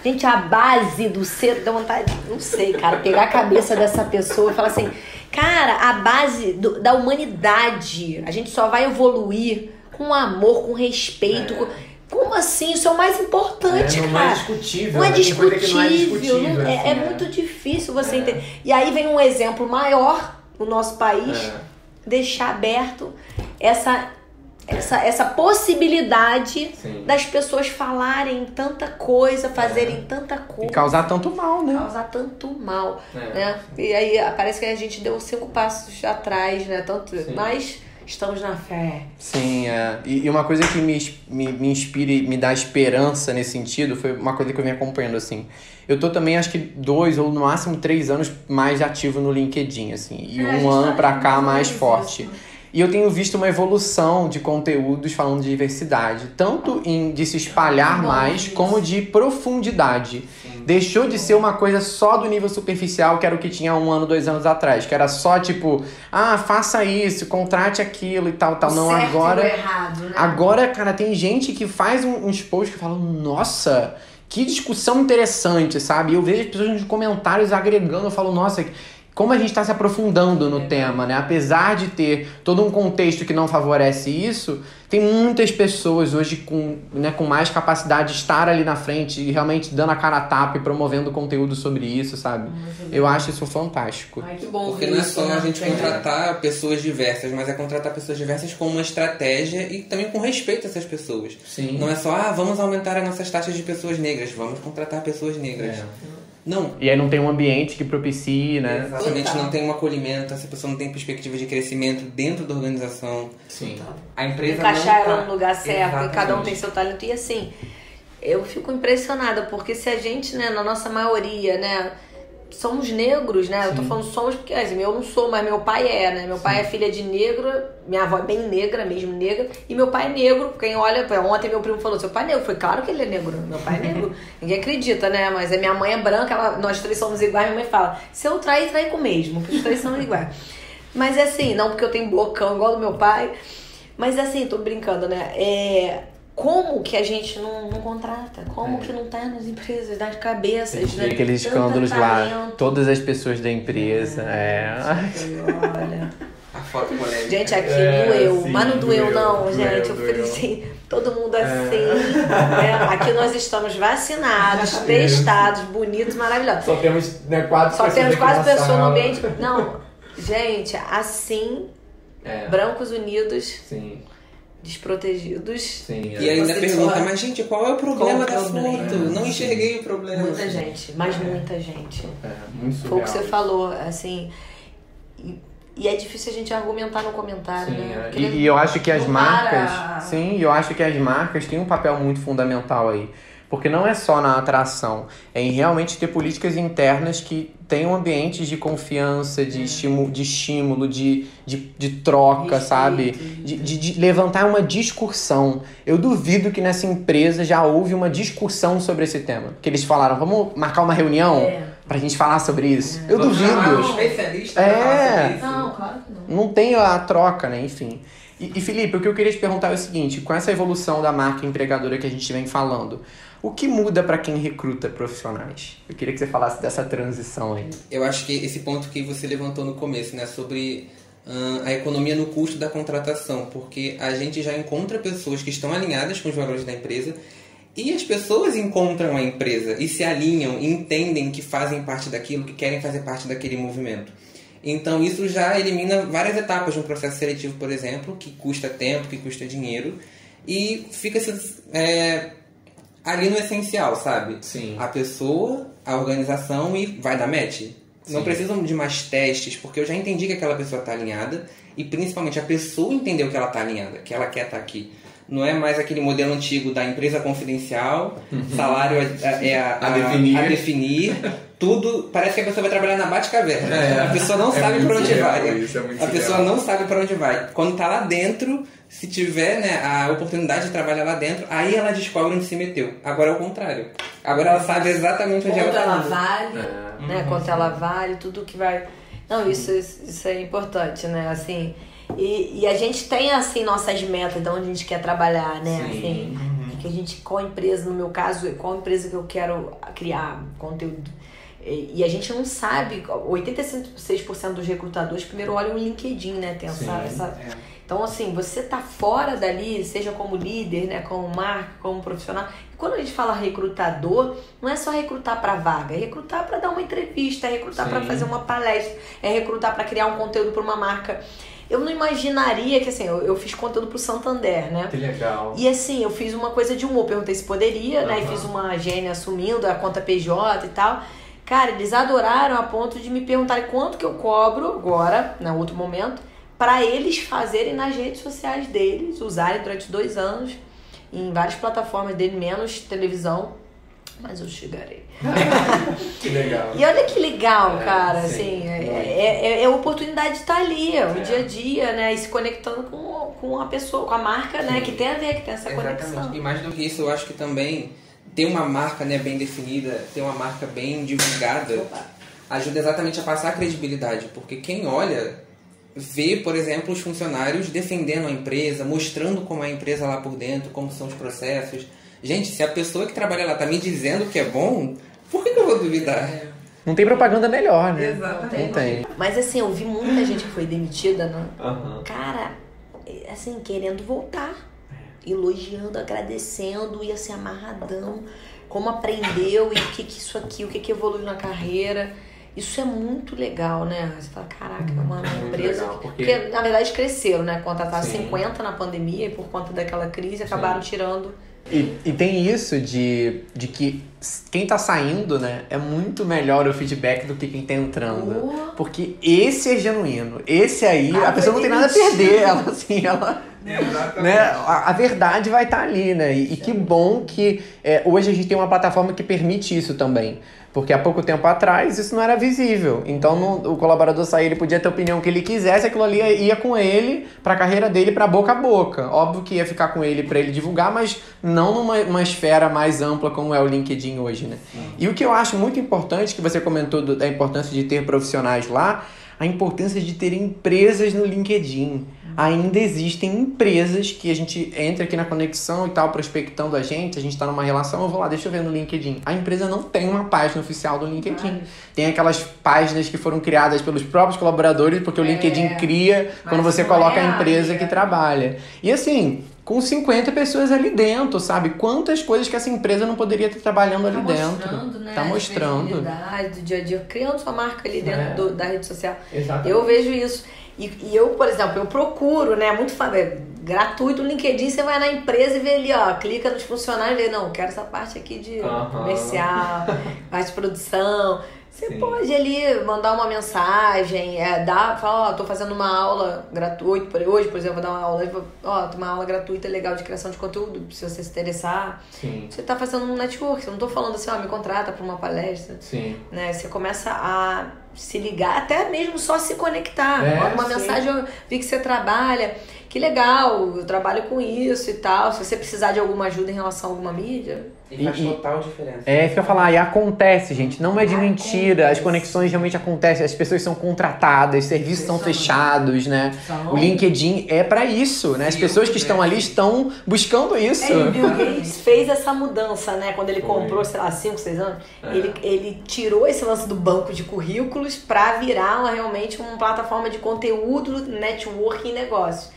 Speaker 2: Gente, a base do ser, dá vontade, não sei, cara, pegar a cabeça dessa pessoa e falar assim, cara, a base do- da humanidade, a gente só vai evoluir com amor, com respeito.
Speaker 1: É.
Speaker 2: com- como assim? Isso é o mais importante,
Speaker 1: não
Speaker 2: cara.
Speaker 1: é discutível.
Speaker 2: Não é
Speaker 1: né?
Speaker 2: Discutível,
Speaker 1: não é discutível,
Speaker 2: não- é,
Speaker 1: assim,
Speaker 2: é muito difícil você entender. E aí vem um exemplo maior no nosso país,
Speaker 1: É.
Speaker 2: deixar aberto essa, essa, essa possibilidade
Speaker 1: Sim.
Speaker 2: das pessoas falarem tanta coisa, fazerem tanta
Speaker 1: E
Speaker 2: coisa,
Speaker 1: causar tanto mal, né?
Speaker 2: causar tanto mal,
Speaker 1: É.
Speaker 2: né? E aí parece que a gente deu cinco passos atrás, né? Tanto,
Speaker 1: Sim.
Speaker 2: mas estamos na fé.
Speaker 1: Sim, é. E, e uma coisa que me, me, me inspira e me dá esperança nesse sentido foi uma coisa que eu venho acompanhando, assim. Eu tô também, acho que dois ou no máximo três anos mais ativo no LinkedIn, assim. E
Speaker 2: É,
Speaker 1: um ano
Speaker 2: tá-
Speaker 1: pra cá
Speaker 2: mais
Speaker 1: mais
Speaker 2: isso.
Speaker 1: forte. E eu tenho visto uma evolução de conteúdos falando de diversidade, tanto em de se espalhar mais, como de profundidade. Deixou de ser uma coisa só do nível superficial, que era o que tinha um ano, dois anos atrás, que era só tipo, ah, faça isso, contrate aquilo e tal, tal.
Speaker 2: O
Speaker 1: Não,
Speaker 2: certo
Speaker 1: agora.
Speaker 2: e o errado, né?
Speaker 1: Agora, cara, tem gente que faz um- uns posts que falam, nossa, que discussão interessante, sabe? Eu vejo as pessoas nos comentários agregando, eu falo, nossa, como a gente está se aprofundando no tema, né? Apesar de ter todo um contexto que não favorece isso, tem muitas pessoas hoje com, né, com mais capacidade de estar ali na frente e realmente dando a cara a tapa e promovendo conteúdo sobre isso, sabe? Eu acho isso fantástico.
Speaker 2: Ai, que bom
Speaker 3: Porque não é só
Speaker 2: né?
Speaker 3: a gente
Speaker 2: Tem-
Speaker 3: contratar pessoas diversas, mas é contratar pessoas diversas com uma estratégia e também com respeito a essas pessoas.
Speaker 1: Sim.
Speaker 3: Não é só, ah, vamos aumentar as nossas taxas de pessoas negras, vamos contratar pessoas negras.
Speaker 1: É.
Speaker 3: Não.
Speaker 1: E aí não tem um ambiente que propicie, né?
Speaker 3: Exatamente,
Speaker 2: Total.
Speaker 3: não tem um acolhimento, essa pessoa não tem perspectiva de crescimento dentro da organização.
Speaker 1: Sim.
Speaker 3: A empresa
Speaker 2: encaixar
Speaker 3: não tá-
Speaker 2: ela no lugar certo, e cada um
Speaker 3: Exatamente.
Speaker 2: tem seu talento. E assim, eu fico impressionada, porque se a gente, né, na nossa maioria, né, somos negros, né? Eu tô falando somos porque assim, eu não sou, mas meu pai é, né? Meu pai é filha de negro, minha avó é bem negra, mesmo negra, e meu pai é negro. Quem olha, ontem meu primo falou: seu pai é negro. Foi claro que ele é negro. Meu pai é negro. Ninguém acredita, né? Mas a minha mãe é branca, ela- nós três somos iguais. Minha mãe fala: se eu trair, trai com o mesmo, porque os três são iguais. Mas é assim, não porque eu tenho bocão igual do meu pai. Mas assim, tô brincando, né? É, como que a gente não, não contrata? Como que não tá nas empresas, nas cabeças, né?
Speaker 1: Aqueles escândalos lá, todas as pessoas da empresa, é.
Speaker 2: Olha.
Speaker 3: A foto polêmica.
Speaker 2: Gente, aqui
Speaker 1: É,
Speaker 2: doeu.
Speaker 1: sim,
Speaker 2: mas não doeu,
Speaker 1: doeu,
Speaker 2: não,
Speaker 1: doeu,
Speaker 2: gente. Eu
Speaker 1: doeu.
Speaker 2: falei assim, todo mundo assim. né? Aqui nós estamos vacinados, testados, bonitos, maravilhosos.
Speaker 1: Só temos né, quatro
Speaker 2: Só temos quase pessoas no ambiente. Não, gente, assim,
Speaker 1: É,
Speaker 2: brancos unidos,
Speaker 1: sim,
Speaker 2: desprotegidos.
Speaker 1: sim.
Speaker 3: E ainda pergunta, mas gente, qual é o problema da
Speaker 2: o problema?
Speaker 3: foto? Não enxerguei o problema.
Speaker 2: Muita gente, mas muita gente.
Speaker 1: É, muito
Speaker 2: Foi o que você falou, assim. E, e é difícil a gente argumentar no comentário,
Speaker 1: Sim,
Speaker 2: né?
Speaker 1: é. E, e eu acho que as marcas.
Speaker 2: para.
Speaker 1: Sim, eu acho que as marcas têm um papel muito fundamental aí. Porque não é só na atração, é em realmente ter políticas internas que tenham ambientes de confiança, de, é. estímulo, de estímulo, de, de, de troca, Respeito, sabe? De, de, de, levantar uma discussão. Eu duvido que nessa empresa já houve uma discussão sobre esse tema. Que eles falaram, vamos marcar uma reunião é. pra gente falar sobre isso. É. Eu vamos duvido. Um
Speaker 3: especialista é.
Speaker 2: Não, claro que não.
Speaker 1: Não tem a troca, né? Enfim. E, e Felipe, o que eu queria te perguntar é o seguinte: com essa evolução da marca empregadora que a gente vem falando, o que muda para quem recruta profissionais? Eu queria que você falasse dessa transição aí.
Speaker 3: Eu acho que esse ponto que você levantou no começo, né, sobre uh, a economia no custo da contratação, porque a gente já encontra pessoas que estão alinhadas com os valores da empresa e as pessoas encontram a empresa e se alinham e entendem que fazem parte daquilo, que querem fazer parte daquele movimento. Então isso já elimina várias etapas de um processo seletivo, por exemplo, que custa tempo, que custa dinheiro, e fica é, ali no essencial, sabe?
Speaker 1: Sim.
Speaker 3: A pessoa, a organização e vai dar match. Sim. Não precisam de mais testes, porque eu já entendi que aquela pessoa está alinhada e principalmente a pessoa entendeu que ela está alinhada, que ela quer estar tá aqui. Não é mais aquele modelo antigo da empresa confidencial, uhum. salário é, é a, a, a, definir. a, definir. tudo. Parece que a pessoa vai trabalhar na Bate-Caverna. É, a pessoa não é sabe para onde vai. É a pessoa não sabe para onde vai. Quando está lá dentro, se tiver né, a oportunidade de trabalhar lá dentro, aí ela descobre onde se meteu. Agora é o contrário. Agora ela sabe exatamente onde
Speaker 2: Quanto
Speaker 3: ela
Speaker 2: está. ela vale, é. né? Uhum. Quanto ela vale, tudo que vai. Não, isso, isso é importante, né? Assim, e, e a gente tem, assim, nossas metas de onde a gente quer trabalhar, né? Sim. Assim, uhum. que a gente, qual empresa, no meu caso, qual empresa que eu quero criar conteúdo. E, a gente não sabe, 86% dos recrutadores primeiro olham o LinkedIn, né? Tem essa, essa é então, assim, você tá fora dali, seja como líder, né, como marca, como profissional. E quando a gente fala recrutador, não é só recrutar para vaga, é recrutar para dar uma entrevista, é recrutar para fazer uma palestra, é recrutar para criar um conteúdo para uma marca. Eu não imaginaria que, assim, eu, eu fiz conteúdo pro Santander, né?
Speaker 1: Que legal.
Speaker 2: E assim, eu fiz uma coisa de humor, perguntei se poderia, uhum. né? E fiz uma gênia assumindo a conta PJ e tal. Cara, eles adoraram a ponto de me perguntarem quanto que eu cobro agora, no outro momento, para eles fazerem nas redes sociais deles, usarem durante dois anos em várias plataformas dele, menos televisão. Mas eu chegarei.
Speaker 1: que legal.
Speaker 2: E olha que legal, é, cara. Sim, assim, é, é, é, a oportunidade de estar ali, é, o é. dia a dia, né? E se conectando com, com a pessoa, com a marca, né? Que tem a ver, que tem essa Exatamente. conexão.
Speaker 3: E mais do que isso, eu acho que também ter uma marca né, bem definida, ter uma marca bem divulgada, Opa. ajuda exatamente a passar a credibilidade. Porque quem olha ver, por exemplo, os funcionários defendendo a empresa, mostrando como é a empresa lá por dentro, como são os processos. Gente, se a pessoa que trabalha lá tá me dizendo que é bom, por que, que eu vou duvidar? É.
Speaker 1: Não tem propaganda melhor, né?
Speaker 2: Exatamente. Não tem. Mas assim, eu vi muita gente que foi demitida, né? Uhum. Cara, assim, querendo voltar. Elogiando, agradecendo e assim, amarradão. Como aprendeu e o que, que isso aqui, o que, que evoluiu na carreira. Isso é muito legal, né? Você fala, caraca, é uma, uma empresa. Legal, porque... porque... na verdade, cresceram, né? Contrataram Sim. 50 na pandemia e por conta daquela crise acabaram Sim. tirando.
Speaker 1: E, e tem isso de, de que quem tá saindo, né, é muito melhor o feedback do que quem tá entrando. Oh. Porque esse é genuíno. Esse aí, ah, a pessoa não tem nada a perder. Ela, assim, ela. Né, a, a, verdade vai estar tá ali, né? E, e que bom que é, hoje a gente tem uma plataforma que permite isso também. Porque há pouco tempo atrás isso não era visível. Então no, o colaborador sair, ele podia ter a opinião que ele quisesse, aquilo ali ia com ele para a carreira dele para boca a boca. Óbvio que ia ficar com ele para ele divulgar, mas não numa esfera mais ampla como é o LinkedIn hoje, né? E o que eu acho muito importante que você comentou do, da importância de ter profissionais lá, a importância de ter empresas no LinkedIn ainda existem empresas que a gente entra aqui na conexão e tal, prospectando a gente, a gente está numa relação, eu vou lá, deixa eu ver no LinkedIn. A empresa não tem uma página oficial do LinkedIn. Tem aquelas páginas que foram criadas pelos próprios colaboradores, porque o é, LinkedIn cria quando você coloca é a empresa que trabalha. E assim, com 50 pessoas ali dentro, sabe? Quantas coisas que essa empresa não poderia estar trabalhando ali tá dentro.
Speaker 2: Mostrando, né?
Speaker 1: Tá mostrando.
Speaker 2: do dia a dia, criando sua marca ali dentro é. do, da rede social.
Speaker 1: Exatamente.
Speaker 2: Eu vejo isso. E, e, eu, por exemplo, eu procuro, né? Muito é gratuito no LinkedIn, você vai na empresa e vê ali, ó, clica nos funcionários e vê, não, quero essa parte aqui de comercial, parte de produção. Você
Speaker 3: Sim.
Speaker 2: pode ali mandar uma mensagem, é, dar, falar, ó, tô fazendo uma aula gratuita, por hoje, por exemplo, vou dar uma aula, ó, uma aula gratuita legal de criação de conteúdo, se você se interessar.
Speaker 1: Sim,
Speaker 2: Você tá fazendo um network, eu não tô falando assim, ó, me contrata pra uma palestra,
Speaker 1: sim.
Speaker 2: né? Você começa a se ligar, até mesmo só se conectar.
Speaker 1: É,
Speaker 2: Manda uma
Speaker 1: sim.
Speaker 2: mensagem, eu vi que você trabalha, que legal, eu trabalho com isso e tal. Se você precisar de alguma ajuda em relação a alguma mídia,
Speaker 3: E faz
Speaker 1: E-
Speaker 3: total diferença.
Speaker 1: É isso que eu ia falar, e acontece, gente, não é de mentira, as
Speaker 2: Acontece.
Speaker 1: conexões realmente acontecem, as pessoas são contratadas, serviços são fechados, né? O LinkedIn é pra isso, né? As pessoas que
Speaker 3: né?
Speaker 1: estão ali estão buscando isso.
Speaker 2: É, e o Bill Gates fez essa mudança, né? Quando ele
Speaker 1: Foi.
Speaker 2: comprou, sei lá, 5, 6 anos,
Speaker 3: É.
Speaker 2: ele, ele tirou esse lance do banco de currículos pra virar realmente uma plataforma de conteúdo, networking e negócios.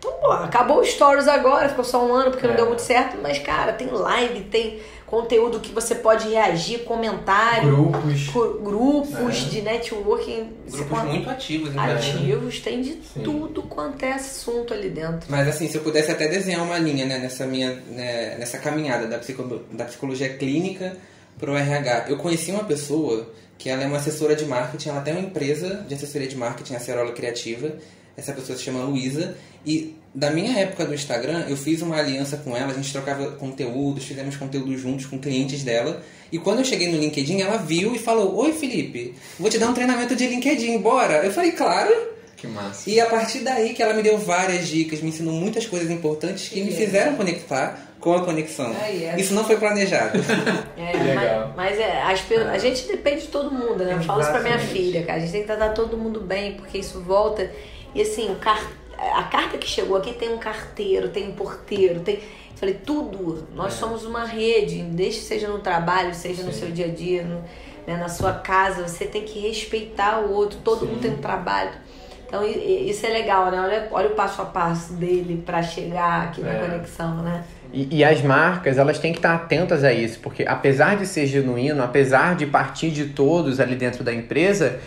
Speaker 2: Então, pô, acabou o Stories agora, ficou só um ano porque não
Speaker 3: É.
Speaker 2: deu muito certo, mas, cara, tem live, tem conteúdo que você pode reagir, comentário,
Speaker 1: Grupos.
Speaker 2: grupos
Speaker 3: É.
Speaker 2: de networking.
Speaker 3: Grupos muito ativos, inclusive.
Speaker 2: ativos, tem de
Speaker 1: Sim.
Speaker 2: tudo quanto é assunto ali dentro.
Speaker 3: Mas assim, se eu pudesse até desenhar uma linha né, nessa minha né, nessa caminhada da, psicolo- da psicologia clínica pro RH, eu conheci uma pessoa que ela é uma assessora de marketing, ela tem uma empresa de assessoria de marketing, a Cerola Criativa. Essa pessoa se chama Luísa e da minha época do Instagram, eu fiz uma aliança com ela, a gente trocava conteúdos, fizemos conteúdo juntos com clientes dela. E quando eu cheguei no LinkedIn, ela viu e falou: Oi Felipe, vou te dar um treinamento de LinkedIn, bora? Eu falei, claro.
Speaker 1: Que massa.
Speaker 3: E a partir daí que ela me deu várias dicas, me ensinou muitas coisas importantes que me fizeram conectar com a conexão.
Speaker 2: Aí é.
Speaker 3: Isso não foi planejado.
Speaker 2: É,
Speaker 1: Que legal.
Speaker 2: Mas, mas é, as a gente depende de todo mundo, né? Eu falo isso pra minha filha, cara. A gente tem que tratar todo mundo bem, porque isso volta. E assim, o car- a carta que chegou aqui tem um carteiro, tem um porteiro, tem. Eu falei, tudo. Nós
Speaker 3: É.
Speaker 2: somos uma rede, desde seja no trabalho, seja no
Speaker 1: Sim.
Speaker 2: seu dia a dia, no- né, na sua casa, você tem que respeitar o outro, todo mundo tem um trabalho. Então isso é legal, né? Olha, olha o passo a passo dele pra chegar aqui na
Speaker 1: É.
Speaker 2: conexão, né?
Speaker 1: E, e as marcas, elas têm que estar atentas a isso, porque apesar de ser genuíno, apesar de partir de todos ali dentro da empresa,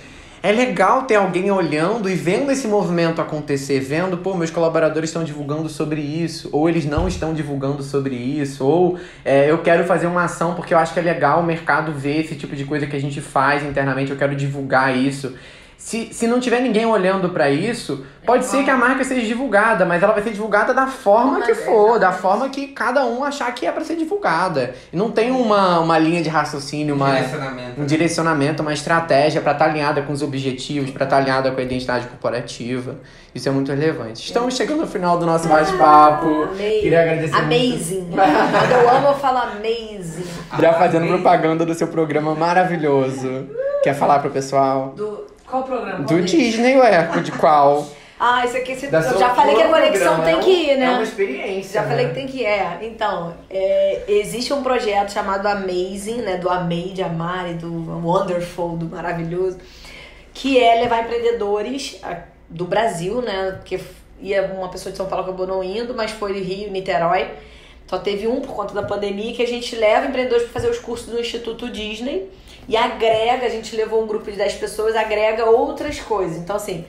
Speaker 1: é legal ter alguém olhando e vendo esse movimento acontecer, vendo, pô, meus colaboradores estão divulgando sobre isso, ou eles não estão divulgando sobre isso, ou é, eu quero fazer uma ação porque eu acho que é legal o mercado ver esse tipo de coisa que a gente faz internamente, eu quero divulgar isso. Se, se não tiver ninguém olhando pra isso, pode ser que a marca seja divulgada, mas ela vai ser divulgada da forma que for, da forma que cada um achar que é pra ser divulgada. E não tem uma, uma linha de raciocínio, uma,
Speaker 3: Direcionamento.
Speaker 1: um direcionamento, uma estratégia pra estar alinhada com os objetivos, pra estar alinhada com a identidade corporativa. Isso é muito relevante. Estamos chegando ao final do nosso bate-papo. Queria agradecer muito.
Speaker 2: Amazing. Quando eu amo, eu falo amazing.
Speaker 1: Já fazendo propaganda do seu programa maravilhoso. Quer falar pro pessoal?
Speaker 2: Do, qual programa?
Speaker 1: Do? Disney, ué. De qual?
Speaker 2: Ah, isso aqui você, eu já falei que a conexão
Speaker 1: programa
Speaker 2: tem que ir, né?
Speaker 1: É uma experiência.
Speaker 2: Já falei
Speaker 1: né?
Speaker 2: que tem que ir. É, então, é, existe um projeto chamado Amazing, né? Do Amei, de Amar e do Wonderful, do maravilhoso, que é levar empreendedores do Brasil, né? Porque ia uma pessoa de São Paulo acabou não indo, mas foi Rio, Niterói. Só teve um por conta da pandemia que a gente leva empreendedores para fazer os cursos do Instituto Disney e agrega, a gente levou um grupo de 10 pessoas, agrega outras coisas. Então, assim,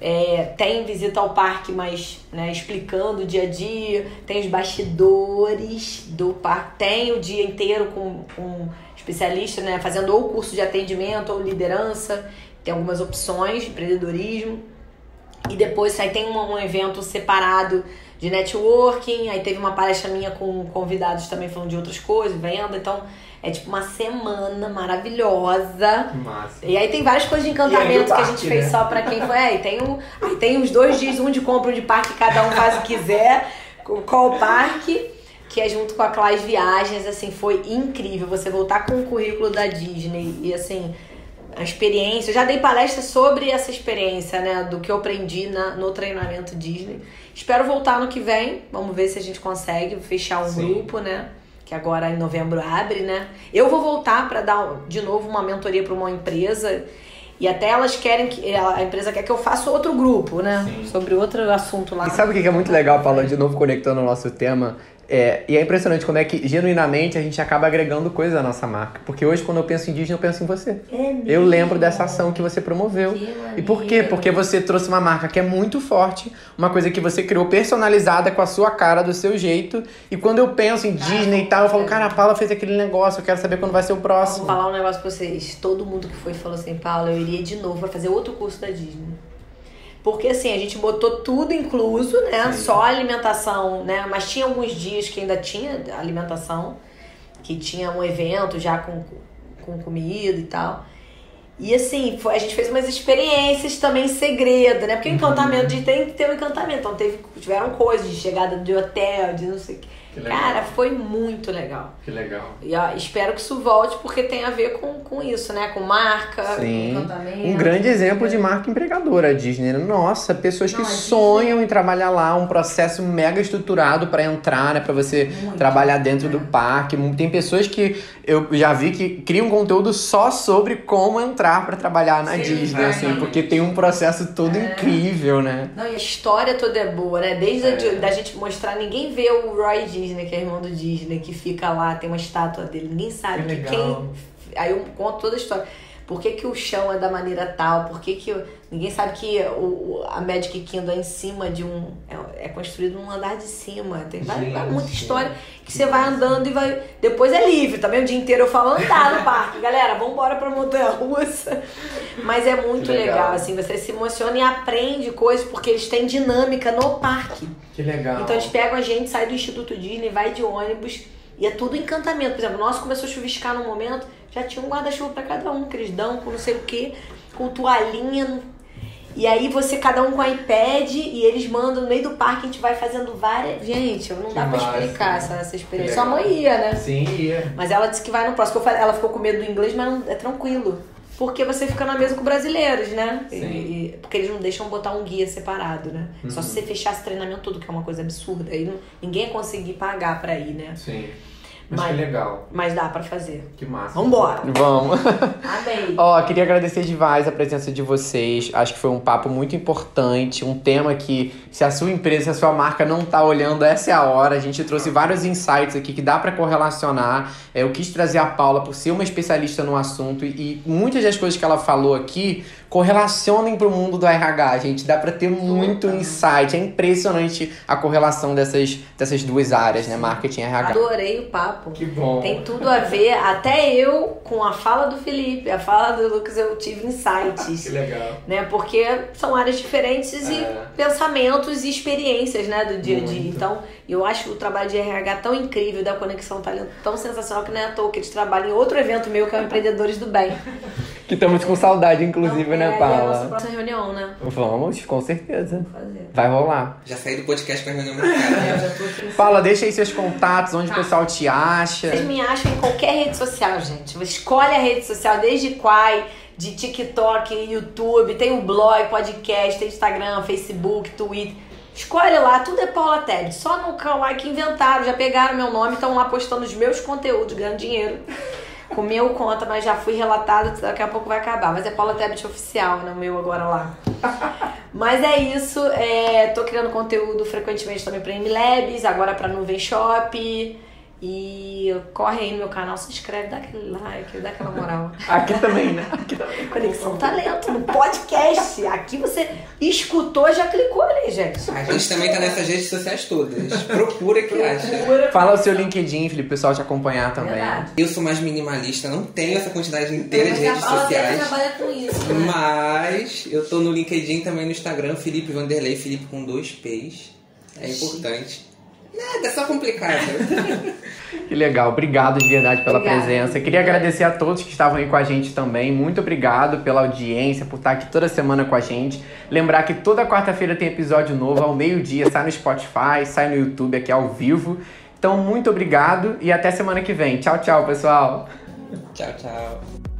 Speaker 2: é, tem visita ao parque, mas né, explicando o dia a dia, tem os bastidores do parque, tem o dia inteiro com, com especialista, né, fazendo ou curso de atendimento ou liderança, tem algumas opções de empreendedorismo. E depois aí tem um, um evento separado de networking, aí teve uma palestra minha com convidados também falando de outras coisas, venda, então é tipo uma semana maravilhosa.
Speaker 1: Massa.
Speaker 2: E aí tem várias coisas de
Speaker 1: E
Speaker 2: encantamento
Speaker 1: o
Speaker 2: que a
Speaker 1: parque,
Speaker 2: gente fez
Speaker 1: né?
Speaker 2: só pra quem foi. Aí tem, um, aí tem os dois dias, um de compra, um de parque, cada um faz o que quiser. Qual parque? Que é junto com a Class Viagens, assim, foi incrível. Você voltar com o currículo da Disney e assim, a experiência. Eu já dei palestra sobre essa experiência, né? Do que eu aprendi na, no treinamento Disney. Espero voltar no que vem. Vamos ver se a gente consegue fechar um
Speaker 1: Sim.
Speaker 2: grupo, né? Que agora em novembro abre, né? Eu vou voltar para dar de novo uma mentoria para uma empresa. E até elas querem que. A empresa quer que eu faça outro grupo, né?
Speaker 1: Sim.
Speaker 2: Sobre outro assunto lá.
Speaker 1: E sabe o que é muito legal, Paula, de novo conectando o nosso tema? É, e é impressionante como é que, genuinamente, a gente acaba agregando coisas à nossa marca. Porque hoje, quando eu penso em Disney, eu penso em você.
Speaker 2: É mesmo?
Speaker 1: Eu lembro dessa ação que você promoveu.
Speaker 2: Que
Speaker 1: e por quê? Porque você trouxe uma marca que é muito forte, uma coisa que você criou personalizada com a sua cara, do seu jeito. E quando eu penso em Disney e tal, eu falo, cara, a Paula fez aquele negócio, eu quero saber quando vai ser o
Speaker 2: Vou
Speaker 1: próximo.
Speaker 2: falar um negócio pra vocês. Todo mundo que foi falou assim, Paula, eu iria de novo pra fazer outro curso da Disney. Porque assim, a gente botou tudo incluso, né? Só a alimentação, né? Mas tinha alguns dias que ainda tinha alimentação, que tinha um evento já com, com comida e tal. E assim, foi- a gente fez umas experiências também em segredo, né? Porque o encantamento de tem que ter um encantamento. Então teve, tiveram coisas de chegada de hotel, de não sei o que. Cara, foi muito legal.
Speaker 1: Que legal.
Speaker 2: E ó, espero que isso volte porque tem a ver com, com isso, né? Com marca,
Speaker 1: Sim.
Speaker 2: com encantamento.
Speaker 1: Um grande exemplo de marca empregadora, a Disney. né? Nossa, pessoas que
Speaker 2: Não, a Disney-
Speaker 1: sonham em trabalhar lá, um processo mega estruturado para entrar, né? Pra você
Speaker 2: Muito.
Speaker 1: trabalhar dentro do parque. Tem pessoas que eu já vi que criam conteúdo só sobre como entrar para trabalhar na
Speaker 2: Sim,
Speaker 1: Disney, assim,
Speaker 3: exatamente.
Speaker 1: porque tem um processo todo incrível, né?
Speaker 2: Não, e a história toda é boa, né? Desde a de- da gente mostrar, ninguém vê o Roy Disney, que é irmão do Disney, que fica lá, tem uma estátua dele. Ninguém sabe
Speaker 1: Que
Speaker 2: que quem. Aí eu conto toda a história. Por que, que o chão é da maneira tal? Por que, que ninguém sabe que o, a Magic Kingdom é em cima de um. É, é construído num andar de cima. Tem várias,
Speaker 1: Gente.
Speaker 2: muita história que você vai andando e vai. Depois é livre, também o dia inteiro eu falo andar no parque. Galera, vambora pra montanha russa. Mas é muito
Speaker 1: legal.
Speaker 2: legal, assim, você se emociona e aprende coisas porque eles têm dinâmica no parque.
Speaker 1: Que legal.
Speaker 2: Então eles pegam a gente, sai do Instituto Disney, vai de ônibus e é tudo encantamento. Por exemplo, nosso começou a chuviscar no momento, já tinha um guarda-chuva pra cada um, que eles dão com não sei o que, com toalhinha. E aí você, cada um com iPad, e eles mandam no meio do parque, a gente vai fazendo várias. Gente, não
Speaker 1: Que
Speaker 2: dá pra
Speaker 1: massa.
Speaker 2: explicar essa, essa experiência. Sua mãe ia, né?
Speaker 1: Sim, ia.
Speaker 2: Mas ela disse que vai no próximo. Ela ficou com medo do inglês, mas não, é tranquilo. Porque você fica na mesa com brasileiros, né? E-
Speaker 1: Sim.
Speaker 2: e- porque eles não deixam botar um guia separado, né? Só se você fechar esse treinamento todo, que é uma coisa absurda. Aí não- ninguém ia conseguir pagar pra ir, né?
Speaker 1: Sim.
Speaker 2: Mas que
Speaker 1: legal.
Speaker 2: Mas dá pra fazer.
Speaker 1: Que massa.
Speaker 2: Vambora!
Speaker 1: Vamos.
Speaker 2: Amei!
Speaker 1: Ó, queria agradecer demais a presença de vocês. Acho que foi um papo muito importante, um tema que, se a sua empresa, se a sua marca não tá olhando, essa é a hora. A gente trouxe vários insights aqui que dá pra correlacionar. É, eu quis trazer a Paula por ser uma especialista no assunto e, e muitas das coisas que ela falou aqui correlacionem pro mundo do RH, gente. Dá pra ter muito insight. É impressionante a correlação dessas, dessas duas áreas, né? Marketing e RH.
Speaker 2: Adorei o papo.
Speaker 1: Que bom.
Speaker 2: Tem tudo a ver, até eu, com a fala do Felipe, a fala do Lucas, eu tive insights.
Speaker 1: legal.
Speaker 2: né? Porque são áreas diferentes e
Speaker 1: É.
Speaker 2: pensamentos e experiências, né, do dia a dia. Então, eu acho o trabalho de RH tão incrível, da Conexão Talento tão sensacional que não é à toa que eles trabalham em outro evento meu, que é o Empreendedores do Bem.
Speaker 1: Que estamos com saudade, inclusive,
Speaker 2: Então,
Speaker 1: né,
Speaker 2: é, a
Speaker 1: Paula?
Speaker 2: nossa próxima reunião, né?
Speaker 1: Vamos, com certeza.
Speaker 2: Vou fazer.
Speaker 1: Vai rolar.
Speaker 3: Já saí do podcast pra reunião marcada.
Speaker 2: É, eu já tô aqui.
Speaker 1: Paula, deixa aí seus contatos, onde
Speaker 2: Tá.
Speaker 1: o pessoal te acha.
Speaker 2: Vocês me acham em qualquer rede social, gente. Escolhe a rede social, desde Quai, de TikTok, YouTube, tem o blog, podcast, tem Instagram, Facebook, Twitter. Escolhe lá, tudo é Paula Tebet. Só no Kawaii que inventaram, já pegaram meu nome, estão lá postando os meus conteúdos, ganhando dinheiro. Com meu conta, mas já fui relatado, daqui a pouco vai acabar. Mas é Paula Tebet oficial, né? O meu agora lá. Mas é isso, é, tô criando conteúdo frequentemente também pra MLabs, agora pra Nuvem Shop. E corre aí no meu canal, se inscreve, dá aquele like, dá aquela moral.
Speaker 1: Aqui também, né? Aqui também.
Speaker 2: Conexão Talento, no podcast. Aqui você escutou, já clicou ali, gente.
Speaker 3: A gente também tá nessas redes sociais todas. Procura que acha.
Speaker 1: Fala o seu LinkedIn, Felipe, o pessoal te acompanhar também.
Speaker 2: Verdade.
Speaker 3: Eu sou mais minimalista, não tenho essa quantidade inteira de redes sociais.
Speaker 2: trabalha com isso, né?
Speaker 3: Mas eu tô no LinkedIn também no Instagram, Felipe Vanderlei, Felipe com dois P's. É importante. Nada, é só complicado.
Speaker 1: Que legal, obrigado de verdade pela
Speaker 2: Obrigada.
Speaker 1: presença. Queria agradecer a todos que estavam aí com a gente também. Muito obrigado pela audiência, por estar aqui toda semana com a gente. Lembrar que toda quarta-feira tem episódio novo, ao meio-dia, sai no Spotify, sai no YouTube aqui ao vivo. Então, muito obrigado e até semana que vem. Tchau, tchau, pessoal.
Speaker 3: tchau, tchau.